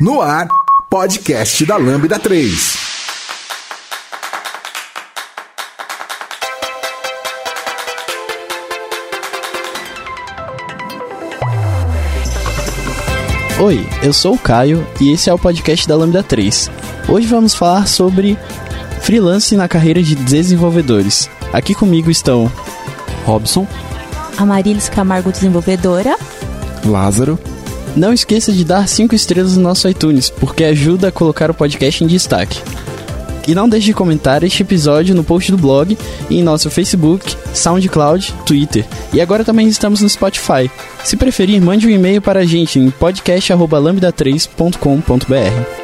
No ar, podcast da Lambda 3. Oi, eu sou o Caio e esse é o podcast da Lambda 3. Hoje vamos falar sobre freelance na carreira de desenvolvedores. Aqui comigo estão Robson, Amarilis Camargo, desenvolvedora. Lázaro. Não esqueça de dar 5 estrelas no nosso iTunes, porque ajuda a colocar o podcast em destaque. E não deixe de comentar este episódio no post do blog e em nosso Facebook, SoundCloud, Twitter. E agora também estamos no Spotify. Se preferir, mande um e-mail para a gente em podcast@lambda3.com.br.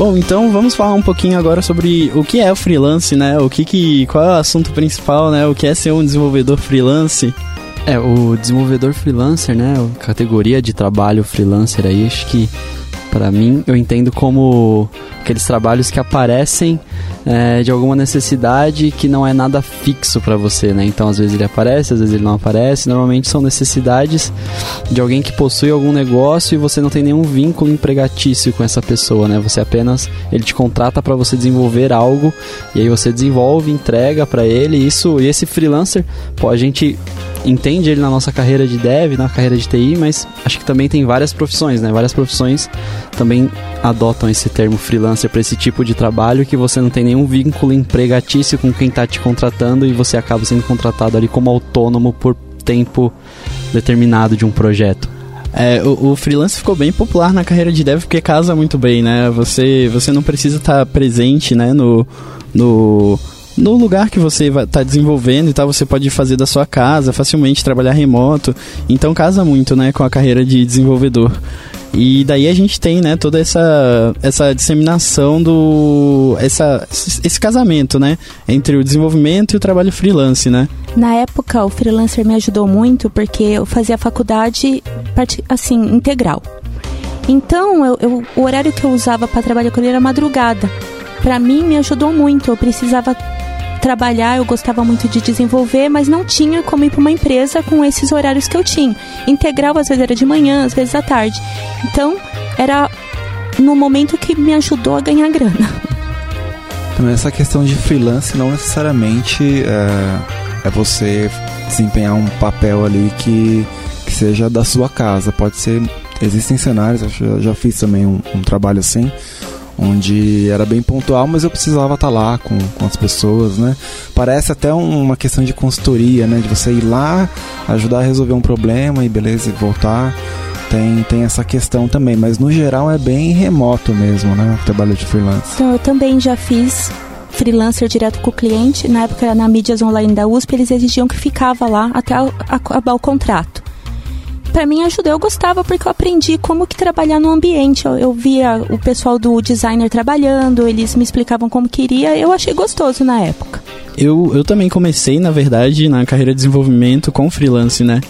Bom, então vamos falar um pouquinho agora sobre o que é o freelance, né? O que que qual é o assunto principal, né? O que é ser um desenvolvedor freelance? É, o desenvolvedor freelancer, né? A categoria de trabalho freelancer aí, acho que para mim eu entendo como aqueles trabalhos que aparecem é, de alguma necessidade que não é nada fixo para você, né? Então às vezes ele aparece, às vezes ele não aparece. Normalmente são necessidades de alguém que possui algum negócio e você não tem nenhum vínculo empregatício com essa pessoa, né? Você apenas ele te contrata para você desenvolver algo e aí você desenvolve, entrega para ele. Isso e esse freelancer, pô, a gente entende ele na nossa carreira de dev, na carreira de TI, mas acho que também tem várias profissões, né? Várias profissões também adotam esse termo freelancer para esse tipo de trabalho que você não tem nenhum vínculo empregatício com quem está te contratando e você acaba sendo contratado ali como autônomo por tempo determinado de um projeto. É, o, o, freelance ficou bem popular na carreira de dev porque casa muito bem, né? Você, você não precisa estar tá presente, né, no, no no lugar que você está desenvolvendo e tal, você pode fazer da sua casa, facilmente trabalhar remoto. Então casa muito, né, com a carreira de desenvolvedor. E daí a gente tem, né, toda essa, essa disseminação do. Essa, esse casamento, né? Entre o desenvolvimento e o trabalho freelance, né? Na época, o freelancer me ajudou muito porque eu fazia faculdade, assim, integral. Então, eu, eu o horário que eu usava para trabalhar com ele era madrugada. Para mim, me ajudou muito. Eu precisava trabalhar, eu gostava muito de desenvolver, mas não tinha como ir para uma empresa com esses horários que eu tinha. Integral às vezes era de manhã, às vezes à tarde. Então, era no momento que me ajudou a ganhar grana. Então, essa questão de freelance não necessariamente é, é você desempenhar um papel ali que, que seja da sua casa. Pode ser. Existem cenários, eu já fiz também um, um trabalho assim, onde era bem pontual, mas eu precisava estar lá com, com as pessoas, né? Parece até uma questão de consultoria, né? De você ir lá, ajudar a resolver um problema e beleza, e voltar. Tem, tem essa questão também, mas no geral é bem remoto mesmo, né? O trabalho de freelance. Então, eu também já fiz freelancer direto com o cliente. Na época, na mídias online da USP, eles exigiam que ficava lá até acabar o contrato para mim ajudou. Eu gostava porque eu aprendi como que trabalhar no ambiente. Eu, eu, via o pessoal do designer trabalhando, eles me explicavam como queria. Eu achei gostoso na época. Eu, eu também comecei, na verdade, na carreira de desenvolvimento com freelance, né?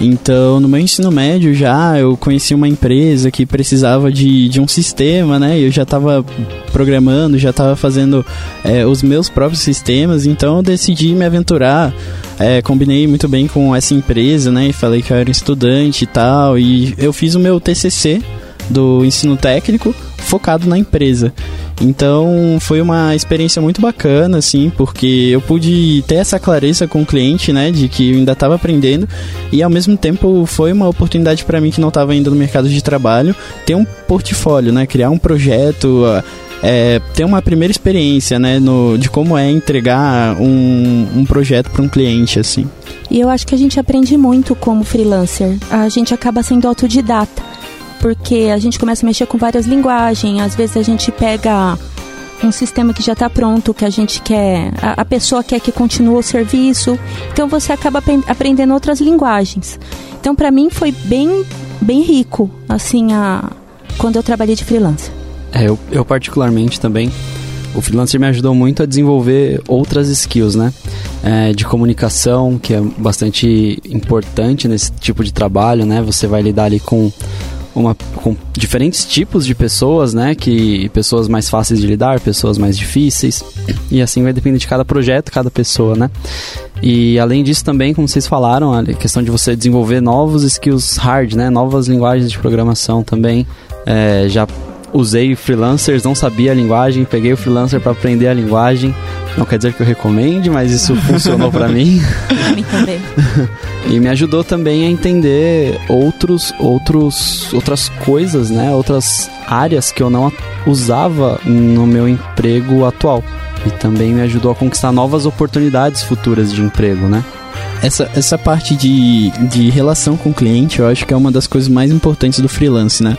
Então, no meu ensino médio já, eu conheci uma empresa que precisava de, de um sistema, né? Eu já estava programando, já estava fazendo é, os meus próprios sistemas, então eu decidi me aventurar. É, combinei muito bem com essa empresa, né? E falei que eu era estudante e tal, e eu fiz o meu TCC do ensino técnico focado na empresa. Então foi uma experiência muito bacana, assim, porque eu pude ter essa clareza com o cliente, né, de que eu ainda estava aprendendo e ao mesmo tempo foi uma oportunidade para mim que não estava ainda no mercado de trabalho ter um portfólio, né, criar um projeto, é, ter uma primeira experiência, né, no, de como é entregar um, um projeto para um cliente, assim. E eu acho que a gente aprende muito como freelancer. A gente acaba sendo autodidata porque a gente começa a mexer com várias linguagens, às vezes a gente pega um sistema que já está pronto, que a gente quer, a, a, pessoa quer que continue o serviço. Então você acaba aprendendo outras linguagens. Então para mim foi bem, bem rico, assim, a, quando eu trabalhei de freelancer. É, eu, eu particularmente também o freelancer me ajudou muito a desenvolver outras skills, né? É, de comunicação, que é bastante importante nesse tipo de trabalho, né? Você vai lidar ali com uma, com diferentes tipos de pessoas, né? Que pessoas mais fáceis de lidar, pessoas mais difíceis. E assim vai depender de cada projeto, cada pessoa, né? E além disso também, como vocês falaram, a questão de você desenvolver novos skills hard, né? Novas linguagens de programação também. É, já usei freelancers, não sabia a linguagem, peguei o freelancer para aprender a linguagem. Não quer dizer que eu recomende, mas isso funcionou para mim. Pra mim também. e me ajudou também a entender outros, outros, outras coisas, né? Outras áreas que eu não usava no meu emprego atual. E também me ajudou a conquistar novas oportunidades futuras de emprego, né? Essa, essa parte de, de relação com o cliente, eu acho que é uma das coisas mais importantes do freelance, né?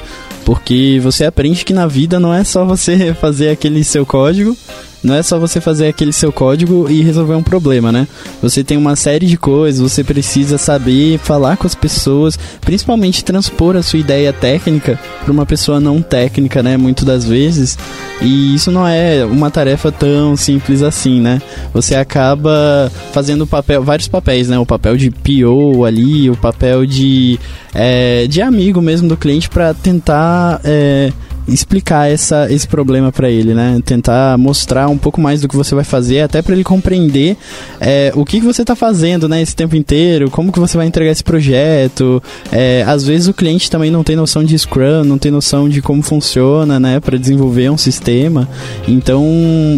Porque você aprende que na vida não é só você fazer aquele seu código não é só você fazer aquele seu código e resolver um problema, né? Você tem uma série de coisas, você precisa saber falar com as pessoas, principalmente transpor a sua ideia técnica para uma pessoa não técnica, né? Muitas das vezes. E isso não é uma tarefa tão simples assim, né? Você acaba fazendo papel, vários papéis, né? O papel de PO ali, o papel de, é, de amigo mesmo do cliente para tentar. É, explicar essa, esse problema para ele, né? Tentar mostrar um pouco mais do que você vai fazer, até para ele compreender é, o que, que você está fazendo, né? Esse tempo inteiro, como que você vai entregar esse projeto. É, às vezes o cliente também não tem noção de Scrum, não tem noção de como funciona, né? Para desenvolver um sistema. Então,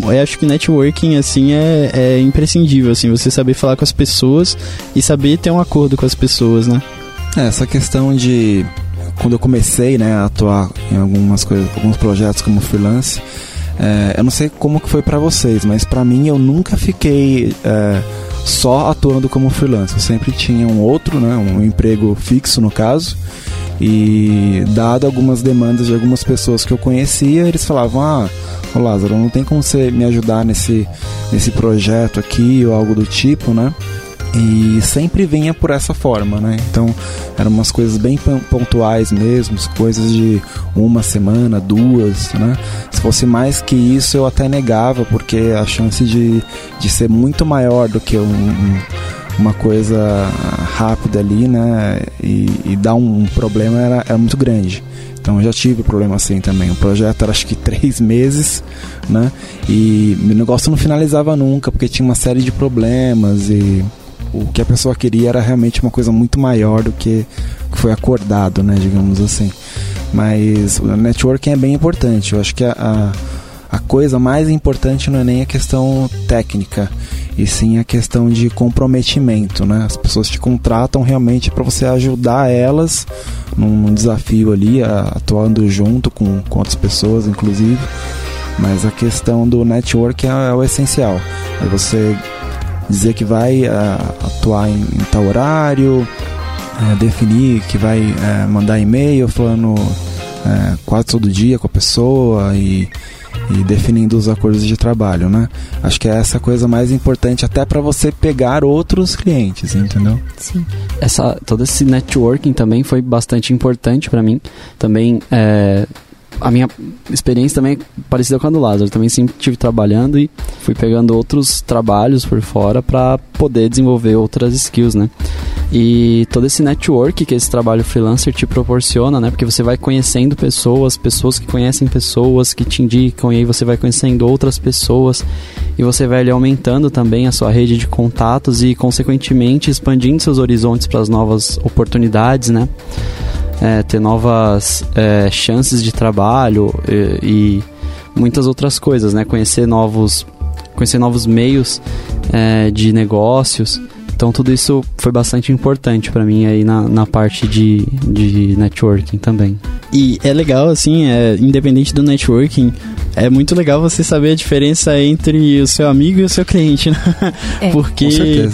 eu acho que networking assim é, é imprescindível, assim, você saber falar com as pessoas e saber ter um acordo com as pessoas, né? É, essa questão de quando eu comecei né, a atuar em algumas coisas, alguns projetos como freelance, é, eu não sei como que foi para vocês, mas para mim eu nunca fiquei é, só atuando como freelance. Eu sempre tinha um outro, né, um emprego fixo no caso. E dado algumas demandas de algumas pessoas que eu conhecia, eles falavam: "Ah, ô Lázaro, não tem como você me ajudar nesse nesse projeto aqui ou algo do tipo, né?" E sempre vinha por essa forma, né? Então eram umas coisas bem pontuais mesmo, coisas de uma semana, duas, né? Se fosse mais que isso eu até negava, porque a chance de, de ser muito maior do que um, um, uma coisa rápida ali, né? E, e dar um, problema era, era muito grande. Então eu já tive problema assim também. O projeto era acho que três meses, né? E o negócio não finalizava nunca, porque tinha uma série de problemas e o que a pessoa queria era realmente uma coisa muito maior do que foi acordado, né, digamos assim. Mas o networking é bem importante. Eu acho que a, a, a coisa mais importante não é nem a questão técnica, e sim a questão de comprometimento, né? As pessoas te contratam realmente para você ajudar elas num, num desafio ali, a, atuando junto com, com outras pessoas, inclusive. Mas a questão do network é, é o essencial. É você dizer que vai uh, atuar em, em, tal horário, uh, definir que vai uh, mandar e-mail falando quase todo dia com a pessoa e, e, definindo os acordos de trabalho, né? Acho que é essa coisa mais importante até para você pegar outros clientes, entendeu? Sim. Essa, todo esse networking também foi bastante importante para mim. Também é, a minha experiência também é parecida com a do Lázaro. Também sempre estive trabalhando e fui pegando outros trabalhos por fora para poder desenvolver outras skills, né? E todo esse network que esse trabalho freelancer te proporciona, né? Porque você vai conhecendo pessoas, pessoas que conhecem pessoas que te indicam, e aí você vai conhecendo outras pessoas e você vai ali aumentando também a sua rede de contatos e, consequentemente, expandindo seus horizontes para as novas oportunidades, né? É, ter novas é, chances de trabalho e, e, muitas outras coisas, né? Conhecer novos, conhecer novos meios é, de negócios. Então tudo isso foi bastante importante para mim aí na, na parte de, de networking também. E é legal, assim, é, independente do networking, é muito legal você saber a diferença entre o seu amigo e o seu cliente, né? É. Porque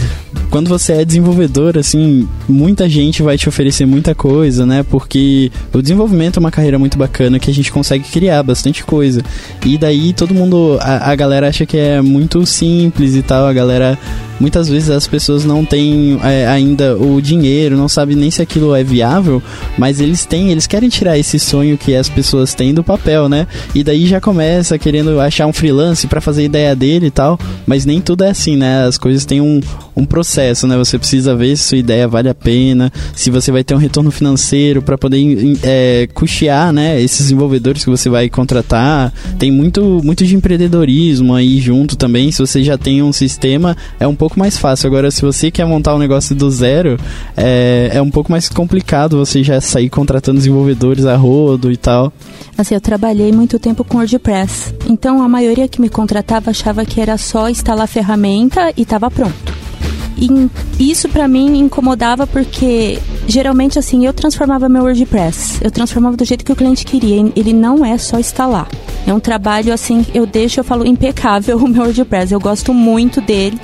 quando você é desenvolvedor, assim, muita gente vai te oferecer muita coisa, né? Porque o desenvolvimento é uma carreira muito bacana que a gente consegue criar bastante coisa. E daí todo mundo, a, a galera acha que é muito simples e tal, a galera muitas vezes as pessoas não têm é, ainda o dinheiro, não sabem nem se aquilo é viável, mas eles têm, eles querem tirar esse sonho que as pessoas têm do papel, né? E daí já começa querendo achar um freelance para fazer ideia dele e tal, mas nem tudo é assim, né? As coisas têm um, um processo, né? Você precisa ver se sua ideia vale a pena, se você vai ter um retorno financeiro para poder é, custear, né? Esses desenvolvedores que você vai contratar. Tem muito, muito de empreendedorismo aí junto também. Se você já tem um sistema, é um pouco mais fácil. Agora, se você quer montar um negócio do zero, é, é um pouco mais complicado você já sair contratando desenvolvedores a rodo e tal. Assim, eu trabalhei muito tempo com WordPress. Então, a maioria que me contratava achava que era só instalar a ferramenta e estava pronto. E isso para mim incomodava porque geralmente assim eu transformava meu WordPress, eu transformava do jeito que o cliente queria. Ele não é só instalar. É um trabalho assim, eu deixo, eu falo impecável o meu WordPress. Eu gosto muito dele.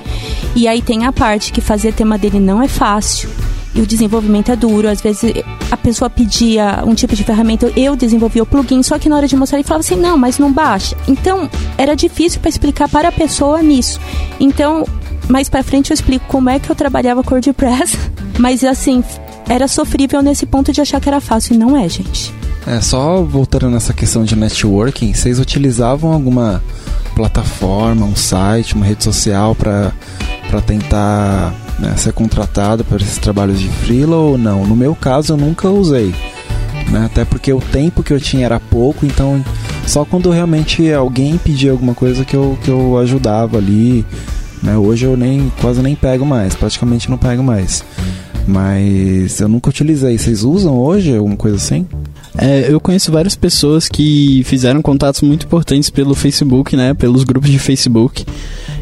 E aí tem a parte que fazer tema dele não é fácil e o desenvolvimento é duro. Às vezes a pessoa pedia um tipo de ferramenta, eu desenvolvia o plugin, só que na hora de mostrar ele falava assim: não, mas não baixa. Então era difícil para explicar para a pessoa nisso. Então mais para frente eu explico como é que eu trabalhava WordPress, mas assim, era sofrível nesse ponto de achar que era fácil e não é, gente. É, só voltando nessa questão de networking, vocês utilizavam alguma plataforma, um site, uma rede social para tentar né, ser contratado para esses trabalhos de freela ou não? No meu caso, eu nunca usei. Né? Até porque o tempo que eu tinha era pouco, então só quando realmente alguém pedia alguma coisa que eu, que eu ajudava ali. Né? Hoje eu nem quase nem pego mais, praticamente não pego mais. Mas eu nunca utilizei. Vocês usam hoje alguma coisa assim? É, eu conheço várias pessoas que fizeram contatos muito importantes pelo Facebook, né? Pelos grupos de Facebook.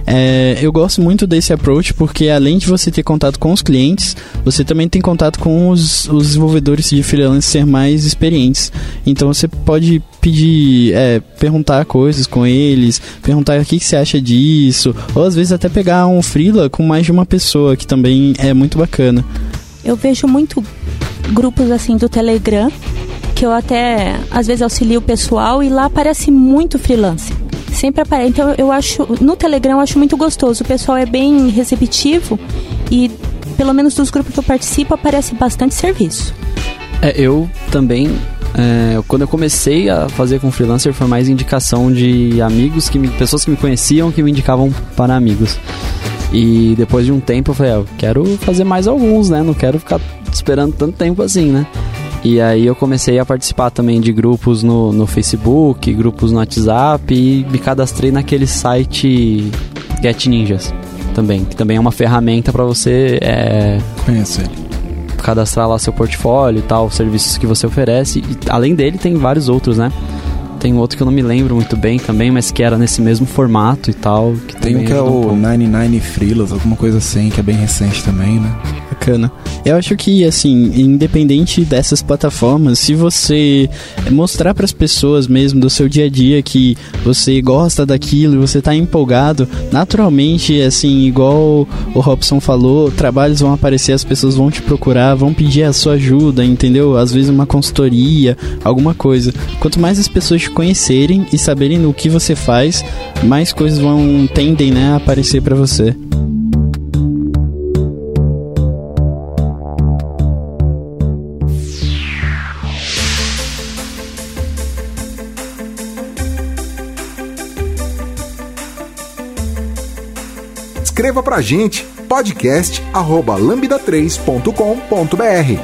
É, eu gosto muito desse approach porque além de você ter contato com os clientes, você também tem contato com os, os desenvolvedores de freelancer mais experientes. Então você pode pedir, é, perguntar coisas com eles, perguntar o que, que você acha disso, ou às vezes até pegar um freela com mais de uma pessoa, que também é muito bacana. Eu vejo muito grupos assim do Telegram, que eu até às vezes auxilio o pessoal e lá aparece muito freelancer sempre aparece. Então eu acho, no Telegram eu acho muito gostoso. O pessoal é bem receptivo e pelo menos dos grupos que eu participo aparece bastante serviço. É, eu também é, quando eu comecei a fazer com freelancer foi mais indicação de amigos, que me, pessoas que me conheciam que me indicavam para amigos. E depois de um tempo eu falei, ah, eu quero fazer mais alguns, né? Não quero ficar esperando tanto tempo assim, né? E aí eu comecei a participar também de grupos no, no Facebook, grupos no WhatsApp e me cadastrei naquele site Get Ninjas também, que também é uma ferramenta para você é, conhecer cadastrar lá seu portfólio e tal, serviços que você oferece. E, além dele, tem vários outros, né? Tem outro que eu não me lembro muito bem também, mas que era nesse mesmo formato e tal. Que tem um que é o um 99 Freelas, alguma coisa assim, que é bem recente também, né? Bacana. Eu acho que, assim, independente dessas plataformas, se você mostrar para as pessoas mesmo do seu dia a dia que você gosta daquilo e você tá empolgado, naturalmente, assim, igual o Robson falou, trabalhos vão aparecer, as pessoas vão te procurar, vão pedir a sua ajuda, entendeu? Às vezes uma consultoria, alguma coisa. Quanto mais as pessoas te conhecerem e saberem o que você faz, mais coisas vão tendem, né, a aparecer para você. Escreva pra gente podcast@lambda3.com.br.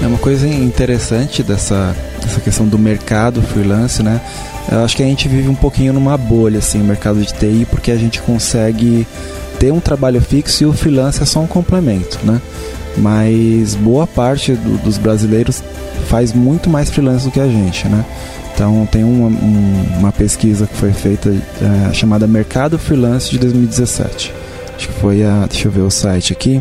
É uma coisa interessante dessa, dessa questão do mercado freelance, né? Eu acho que a gente vive um pouquinho numa bolha, assim, o mercado de TI, porque a gente consegue ter um trabalho fixo e o freelance é só um complemento, né? Mas boa parte do, dos brasileiros faz muito mais freelance do que a gente, né? Então tem uma, um, uma pesquisa que foi feita é, chamada Mercado Freelance de 2017. Acho que foi a. Deixa eu ver o site aqui.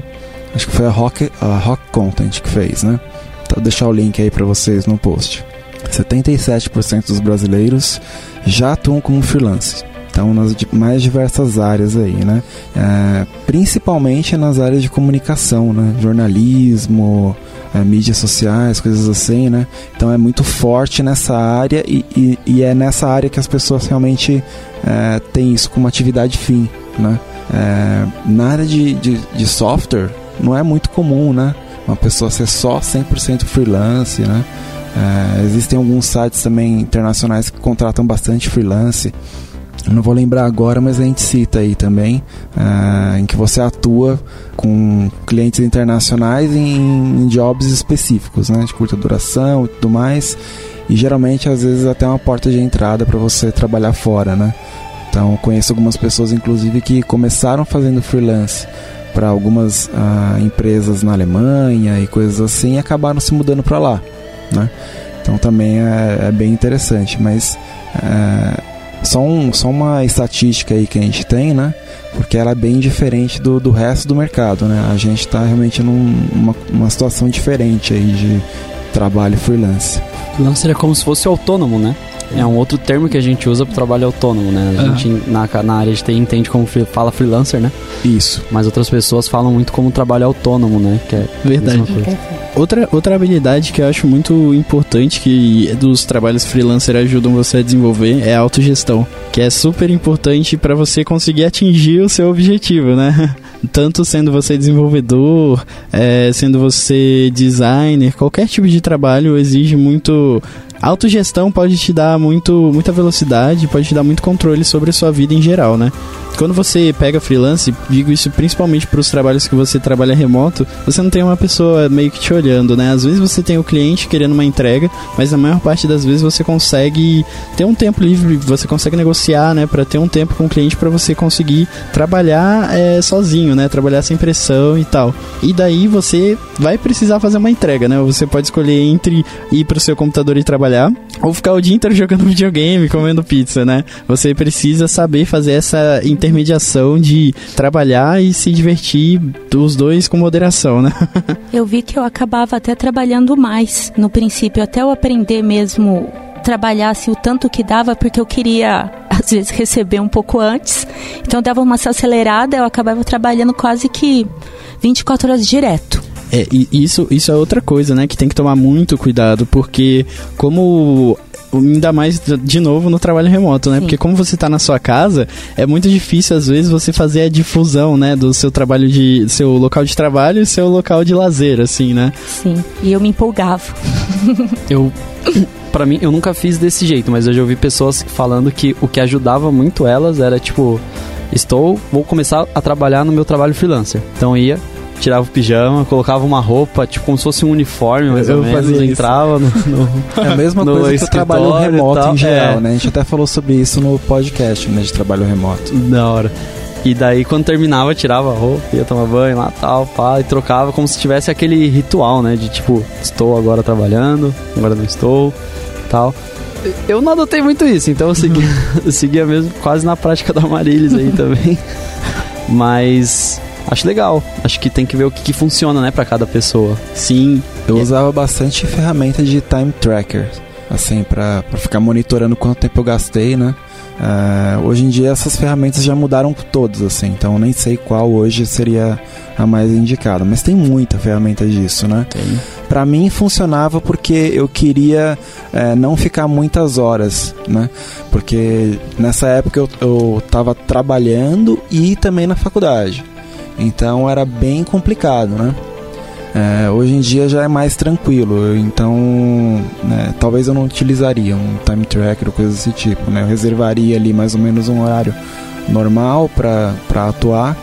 Acho que foi a Rock, a Rock Content que fez, né? Então, vou deixar o link aí para vocês no post. 77% dos brasileiros já atuam como freelance. Então, nas mais diversas áreas aí, né? É, principalmente nas áreas de comunicação, né? Jornalismo, é, mídias sociais, coisas assim, né? Então é muito forte nessa área e, e, e é nessa área que as pessoas realmente é, têm isso como atividade fim, né? É, na área de, de, de software não é muito comum, né? Uma pessoa ser só 100% freelance, né? É, existem alguns sites também internacionais que contratam bastante freelance não vou lembrar agora, mas a gente cita aí também, uh, em que você atua com clientes internacionais em, em, jobs específicos, né, de curta duração e tudo mais, e geralmente às vezes até uma porta de entrada para você trabalhar fora, né. Então conheço algumas pessoas, inclusive, que começaram fazendo freelance para algumas uh, empresas na Alemanha e coisas assim, e acabaram se mudando para lá, né. Então também é, é bem interessante, mas uh, só, um, só uma estatística aí que a gente tem, né? Porque ela é bem diferente do, do resto do mercado, né? A gente está realmente numa uma situação diferente aí de trabalho freelance. Freelancer é como se fosse autônomo, né? É um outro termo que a gente usa para trabalho autônomo, né? A gente na, na área de TI entende como fala freelancer, né? Isso. Mas outras pessoas falam muito como trabalho autônomo, né? Que é verdade. Outra, outra habilidade que eu acho muito importante que dos trabalhos freelancer ajudam você a desenvolver é a autogestão, que é super importante para você conseguir atingir o seu objetivo, né? Tanto sendo você desenvolvedor, é, sendo você designer, qualquer tipo de trabalho exige muito autogestão pode te dar muito, muita velocidade, pode te dar muito controle sobre a sua vida em geral, né? Quando você pega freelance, digo isso principalmente para os trabalhos que você trabalha remoto, você não tem uma pessoa meio que te olhando, né? Às vezes você tem o cliente querendo uma entrega, mas na maior parte das vezes você consegue ter um tempo livre, você consegue negociar, né, para ter um tempo com o cliente para você conseguir trabalhar é, sozinho, né? Trabalhar sem pressão e tal. E daí você vai precisar fazer uma entrega, né? Você pode escolher entre ir para o seu computador e trabalhar trabalhar ou ficar o dia inteiro jogando videogame, comendo pizza, né? Você precisa saber fazer essa intermediação de trabalhar e se divertir dos dois com moderação, né? eu vi que eu acabava até trabalhando mais no princípio, até eu aprender mesmo trabalhasse o tanto que dava, porque eu queria, às vezes, receber um pouco antes. Então, dava uma acelerada, eu acabava trabalhando quase que 24 horas direto. É, isso, isso é outra coisa, né? Que tem que tomar muito cuidado, porque como ainda mais de novo no trabalho remoto, né? Sim. Porque como você está na sua casa, é muito difícil às vezes você fazer a difusão, né, do seu trabalho de seu local de trabalho e seu local de lazer, assim, né? Sim. E eu me empolgava. eu para mim eu nunca fiz desse jeito, mas eu já ouvi pessoas falando que o que ajudava muito elas era tipo estou vou começar a trabalhar no meu trabalho freelancer. Então ia tirava o pijama, colocava uma roupa, tipo como se fosse um uniforme, mais eu ou menos, entrava no, no, É a mesma coisa que o trabalho remoto em geral, é. né? A gente até falou sobre isso no podcast, né, de trabalho remoto. Da hora. E daí, quando terminava, tirava a roupa, ia tomar banho lá, tal, pá, e trocava como se tivesse aquele ritual, né? De tipo, estou agora trabalhando, agora não estou, tal. Eu não adotei muito isso, então eu segui, eu seguia mesmo quase na prática da Marilis aí também. Mas acho legal. Acho que tem que ver o que, que funciona, né, para cada pessoa. Sim. Eu usava bastante ferramenta de time tracker, assim, para ficar monitorando quanto tempo eu gastei, né? Uh, hoje em dia essas ferramentas já mudaram todas, assim, então nem sei qual hoje seria a mais indicada, mas tem muita ferramenta disso, né? Tem. Para mim funcionava porque eu queria é, não ficar muitas horas, né? Porque nessa época eu, eu tava trabalhando e também na faculdade. Então era bem complicado, né? É, hoje em dia já é mais tranquilo, então né, talvez eu não utilizaria um time tracker ou coisa desse tipo, né? Eu reservaria ali mais ou menos um horário normal para atuar,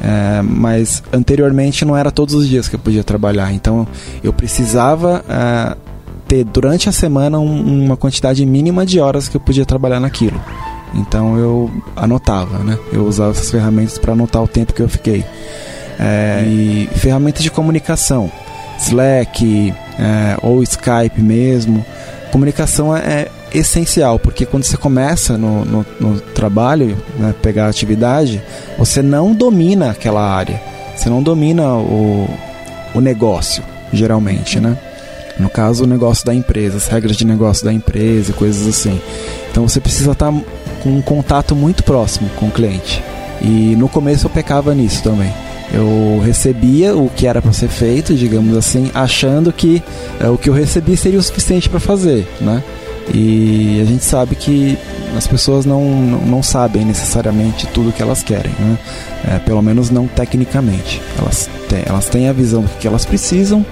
é, mas anteriormente não era todos os dias que eu podia trabalhar, então eu precisava é, ter durante a semana um, uma quantidade mínima de horas que eu podia trabalhar naquilo. Então eu anotava, né? Eu usava essas ferramentas para anotar o tempo que eu fiquei. É, e ferramentas de comunicação, Slack é, ou Skype mesmo. Comunicação é, é, essencial, porque quando você começa no, no, no trabalho, né, pegar atividade, você não domina aquela área. você não domina o, o negócio, geralmente, né? No caso, o negócio da empresa, as regras de negócio da empresa coisas assim. Então você precisa estar com um contato muito próximo com o cliente. E no começo eu pecava nisso também. Eu recebia o que era para ser feito, digamos assim, achando que é, o que eu recebi seria o suficiente para fazer, né? E a gente sabe que as pessoas não, não sabem necessariamente tudo que elas querem, né? É, pelo menos não tecnicamente. Elas têm, elas têm a visão do que elas precisam,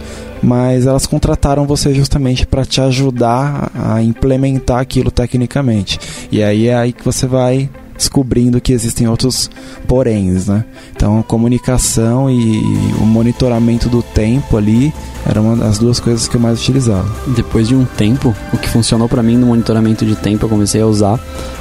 mas elas contrataram você justamente para te ajudar a implementar aquilo tecnicamente. E aí é aí que você vai descobrindo que existem outros poréns, né? Então, comunicação e o monitoramento do tempo ali eram uma das duas coisas que eu mais utilizava. Depois de um tempo, o que funcionou para mim no monitoramento de tempo, eu comecei a usar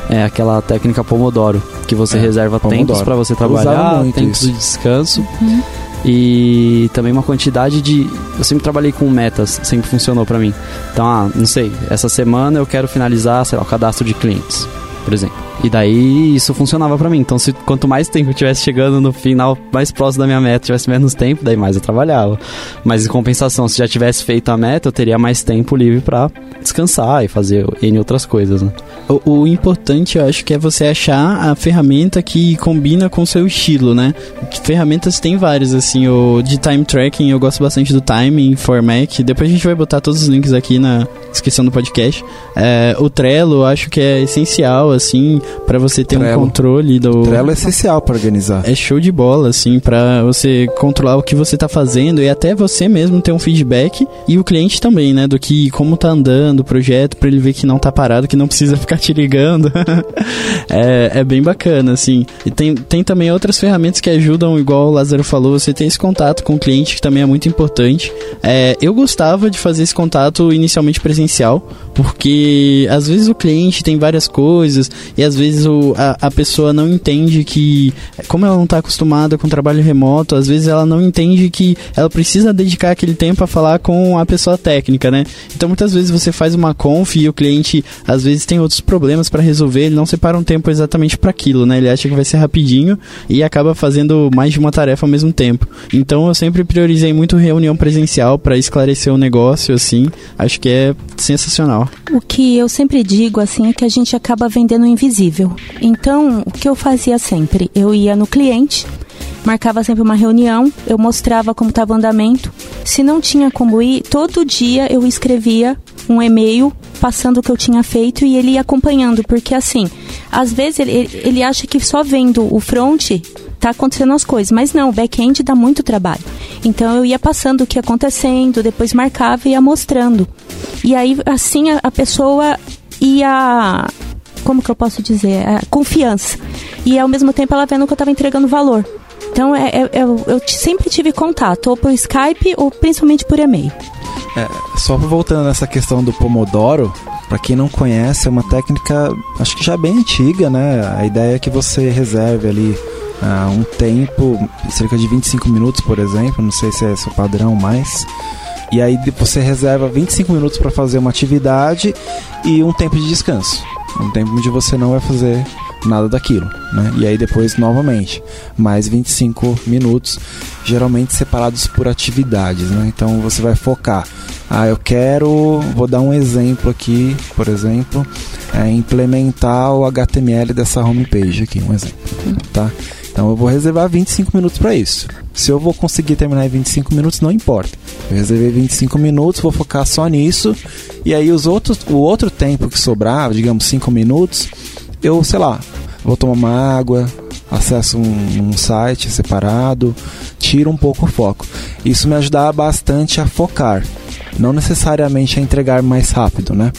é aquela técnica Pomodoro, que você é, reserva Pomodoro. tempos para você trabalhar, tempos isso. de descanso. Uhum e também uma quantidade de. Eu sempre trabalhei com metas, sempre funcionou para mim. Então, ah, não sei, essa semana eu quero finalizar, sei lá, o cadastro de clientes, por exemplo. E daí isso funcionava para mim. Então, se quanto mais tempo eu tivesse chegando no final mais próximo da minha meta, tivesse menos tempo, daí mais eu trabalhava. Mas em compensação, se já tivesse feito a meta, eu teria mais tempo livre para descansar e fazer N outras coisas, né? o, o, importante, eu acho que é você achar a ferramenta que combina com o seu estilo, né? Ferramentas tem várias, assim, o de time tracking, eu gosto bastante do Timing for Mac. Depois a gente vai botar todos os links aqui na descrição do podcast. É, o Trello, eu acho que é essencial, assim, para você ter Trello. um controle do. O Trello é essencial para organizar. É show de bola, assim, para você controlar o que você tá fazendo e até você mesmo ter um feedback e o cliente também, né? Do que como tá andando o projeto, para ele ver que não tá parado, que não precisa ficar te ligando. é, é bem bacana, assim. E tem, tem também outras ferramentas que ajudam, igual o Lázaro falou, você ter esse contato com o cliente, que também é muito importante. É, eu gostava de fazer esse contato inicialmente presencial, presencial porque às vezes o cliente tem várias coisas e às vezes o, a, a pessoa não entende que, como ela não está acostumada com trabalho remoto, às vezes ela não entende que ela precisa dedicar aquele tempo a falar com a pessoa técnica, né? Então muitas vezes você faz uma conf e o cliente às vezes tem outros problemas para resolver, ele não separa um tempo exatamente para aquilo, né? Ele acha que vai ser rapidinho e acaba fazendo mais de uma tarefa ao mesmo tempo. Então eu sempre priorizei muito reunião presencial para esclarecer o negócio, assim. Acho que é sensacional. O que eu sempre digo, assim, é que a gente acaba vendendo invisível. Então, o que eu fazia sempre? Eu ia no cliente, marcava sempre uma reunião, eu mostrava como estava o andamento. Se não tinha como ir, todo dia eu escrevia um e-mail passando o que eu tinha feito e ele ia acompanhando, porque assim, às vezes ele, ele acha que só vendo o front tá acontecendo as coisas, mas não, back-end dá muito trabalho. Então eu ia passando o que ia acontecendo, depois marcava e ia mostrando. E aí assim a, a pessoa ia como que eu posso dizer, a confiança. E ao mesmo tempo ela vendo que eu estava entregando valor. Então é, é, eu, eu sempre tive contato, ou por Skype ou principalmente por e-mail. É, só voltando nessa questão do Pomodoro, para quem não conhece, é uma técnica, acho que já bem antiga, né? A ideia é que você reserve ali uh, um tempo, cerca de 25 minutos, por exemplo, não sei se é o padrão, mas. E aí você reserva 25 minutos para fazer uma atividade e um tempo de descanso. Um tempo onde você não vai fazer nada daquilo, né? E aí depois novamente, mais 25 minutos, geralmente separados por atividades, né? Então você vai focar. Ah, eu quero, vou dar um exemplo aqui, por exemplo, é implementar o HTML dessa homepage aqui, um exemplo, tá? Então eu vou reservar 25 minutos para isso. Se eu vou conseguir terminar em 25 minutos, não importa. Eu reservei 25 minutos, vou focar só nisso. E aí os outros, o outro tempo que sobrar, digamos 5 minutos, eu, sei lá, vou tomar uma água, acesso um, um site separado, tiro um pouco o foco. Isso me ajudava bastante a focar, não necessariamente a entregar mais rápido, né?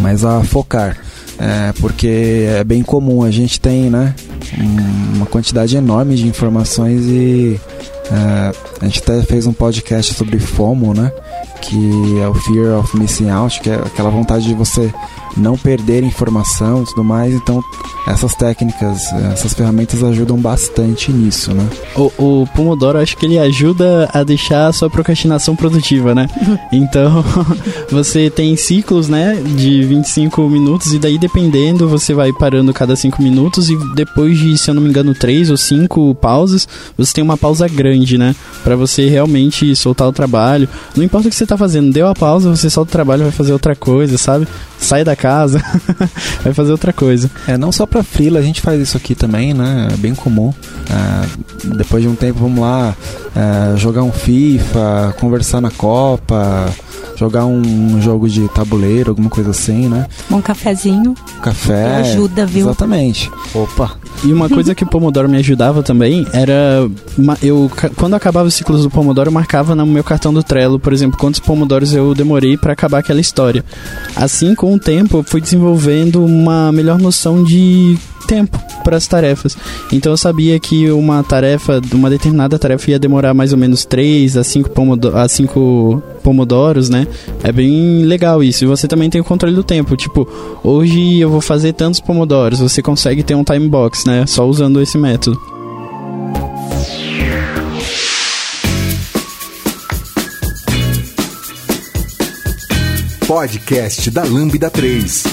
Mas a focar, é, porque é bem comum a gente tem, né? Uma quantidade enorme de informações e é, a gente até fez um podcast sobre FOMO, né? Que é o Fear of Missing Out, que é aquela vontade de você não perder informação e tudo mais. Então, essas técnicas, essas ferramentas ajudam bastante nisso, né? O, o Pomodoro, acho que ele ajuda a deixar a sua procrastinação produtiva, né? então, você tem ciclos, né, de 25 minutos e daí dependendo, você vai parando cada 5 minutos e depois de, se eu não me engano, 3 ou 5 pausas, você tem uma pausa grande, né? Para você realmente soltar o trabalho. Não importa o que você tá fazendo, deu a pausa, você solta o trabalho, vai fazer outra coisa, sabe? Sai da casa, vai fazer outra coisa. É, não só para frila, a gente faz isso aqui também, né? É bem comum. É, depois de um tempo, vamos lá é, jogar um FIFA, conversar na Copa, jogar um jogo de tabuleiro, alguma coisa assim, né? Um cafezinho. Café. Ajuda, viu? Exatamente. Opa! E uma coisa que o Pomodoro me ajudava também era. Eu, quando acabava os ciclos do Pomodoro, eu marcava no meu cartão do Trello, por exemplo, quantos Pomodoros eu demorei para acabar aquela história. Assim, com o tempo, eu fui desenvolvendo uma melhor noção de tempo para as tarefas. Então eu sabia que uma tarefa, uma determinada tarefa ia demorar mais ou menos 3 a 5 pomodo a 5 pomodoros, né? É bem legal isso. E você também tem o controle do tempo. Tipo, hoje eu vou fazer tantos pomodoros. Você consegue ter um time box, né? Só usando esse método. Podcast da Lambda 3.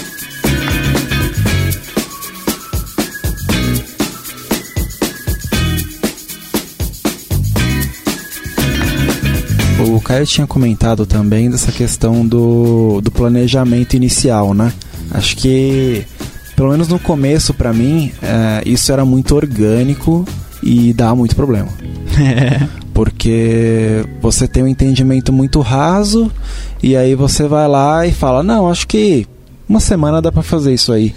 O Caio tinha comentado também dessa questão do, do planejamento inicial, né? Acho que, pelo menos no começo, para mim, é, isso era muito orgânico e dá muito problema. Porque você tem um entendimento muito raso e aí você vai lá e fala: Não, acho que uma semana dá para fazer isso aí.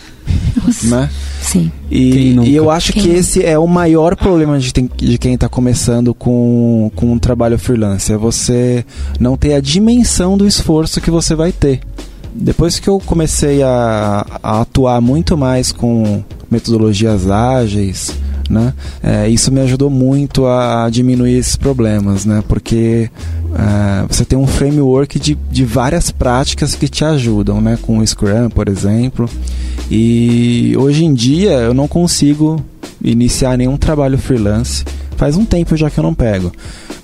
Nossa. Né? Sim. E, e, eu acho quem que esse é o maior problema de, de quem está começando com, com um trabalho freelance. É você não ter a dimensão do esforço que você vai ter. Depois que eu comecei a, a atuar muito mais com metodologias ágeis, né? É, isso me ajudou muito a diminuir esses problemas, né? Porque é, você tem um framework de, de várias práticas que te ajudam, né? Com o Scrum, por exemplo. E hoje em dia eu não consigo iniciar nenhum trabalho freelance. Faz um tempo já que eu não pego.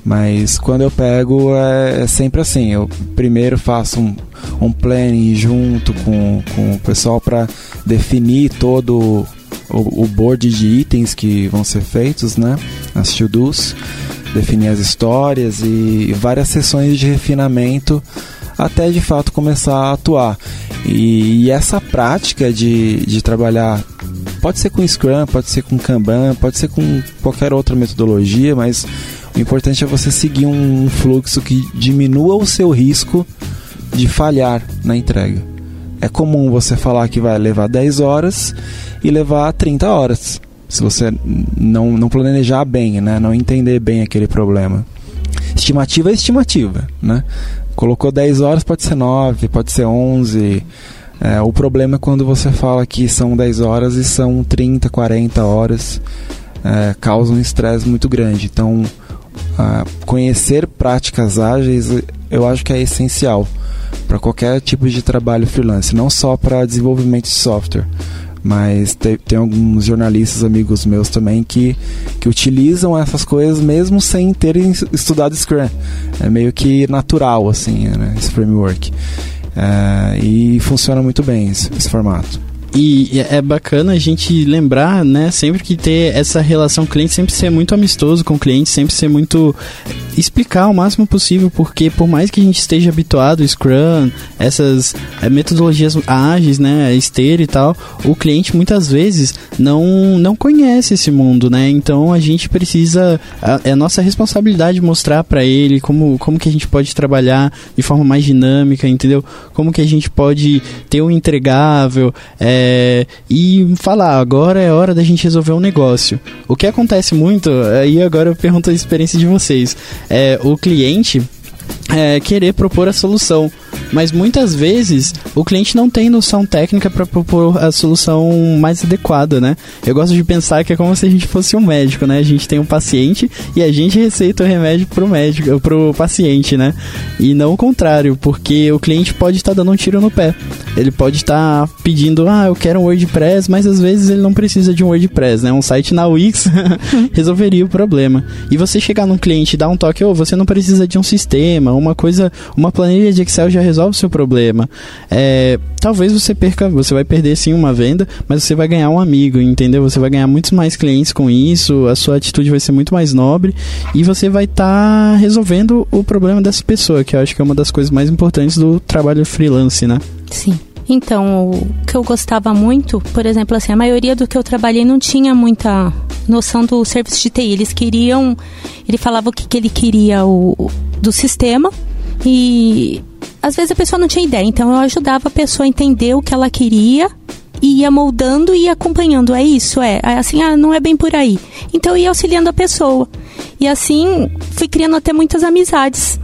Mas quando eu pego é, é sempre assim. Eu primeiro faço um, um planning junto com, com o pessoal para definir todo o, o board de itens que vão ser feitos, né? As to-dos, definir as histórias e várias sessões de refinamento até de fato começar a atuar. E, e, essa prática de, de trabalhar, pode ser com Scrum, pode ser com Kanban, pode ser com qualquer outra metodologia, mas o importante é você seguir um fluxo que diminua o seu risco de falhar na entrega. É comum você falar que vai levar 10 horas e levar 30 horas. Se você não, não planejar bem, né? não entender bem aquele problema. Estimativa é estimativa. Né? Colocou 10 horas, pode ser 9, pode ser 11. É, o problema é quando você fala que são 10 horas e são 30, 40 horas. É, causa um estresse muito grande. Então, conhecer práticas ágeis eu acho que é essencial para qualquer tipo de trabalho freelance, não só para desenvolvimento de software mas tem, tem, alguns jornalistas amigos meus também que, que utilizam essas coisas mesmo sem terem estudado Scrum. É meio que natural, assim, né, esse framework. É, e funciona muito bem esse, esse formato. E é bacana a gente lembrar, né, sempre que ter essa relação cliente, sempre ser muito amistoso com o cliente, sempre ser muito explicar o máximo possível, porque por mais que a gente esteja habituado ao Scrum, essas é, metodologias ágeis, né, esteira e tal, o cliente muitas vezes não não conhece esse mundo, né? Então a gente precisa é a nossa responsabilidade mostrar para ele como como que a gente pode trabalhar de forma mais dinâmica, entendeu? Como que a gente pode ter um entregável, é, é, e falar, agora é hora da gente resolver um negócio. O que acontece muito, aí agora eu pergunto a experiência de vocês, é o cliente é, querer propor a solução. Mas muitas vezes o cliente não tem noção técnica para propor a solução mais adequada, né? Eu gosto de pensar que é como se a gente fosse um médico, né? A gente tem um paciente e a gente receita o remédio pro médico, pro paciente, né? E não o contrário, porque o cliente pode estar tá dando um tiro no pé. Ele pode estar tá pedindo, ah, eu quero um WordPress, mas às vezes ele não precisa de um WordPress, né? Um site na Wix resolveria o problema. E você chegar num cliente e dar um toque, ou oh, você não precisa de um sistema, uma coisa, uma planilha de Excel já resolve o seu problema. É, talvez você perca, você vai perder sim uma venda, mas você vai ganhar um amigo, entendeu? Você vai ganhar muitos mais clientes com isso, a sua atitude vai ser muito mais nobre e você vai estar tá resolvendo o problema dessa pessoa, que eu acho que é uma das coisas mais importantes do trabalho freelance, né? Sim. Então, o que eu gostava muito, por exemplo, assim, a maioria do que eu trabalhei não tinha muita noção do serviço de TI. Eles queriam, ele falava o que, que ele queria o, do sistema e às vezes a pessoa não tinha ideia. Então eu ajudava a pessoa a entender o que ela queria e ia moldando e acompanhando. É isso, é. Assim, ah, não é bem por aí. Então eu ia auxiliando a pessoa. E assim fui criando até muitas amizades.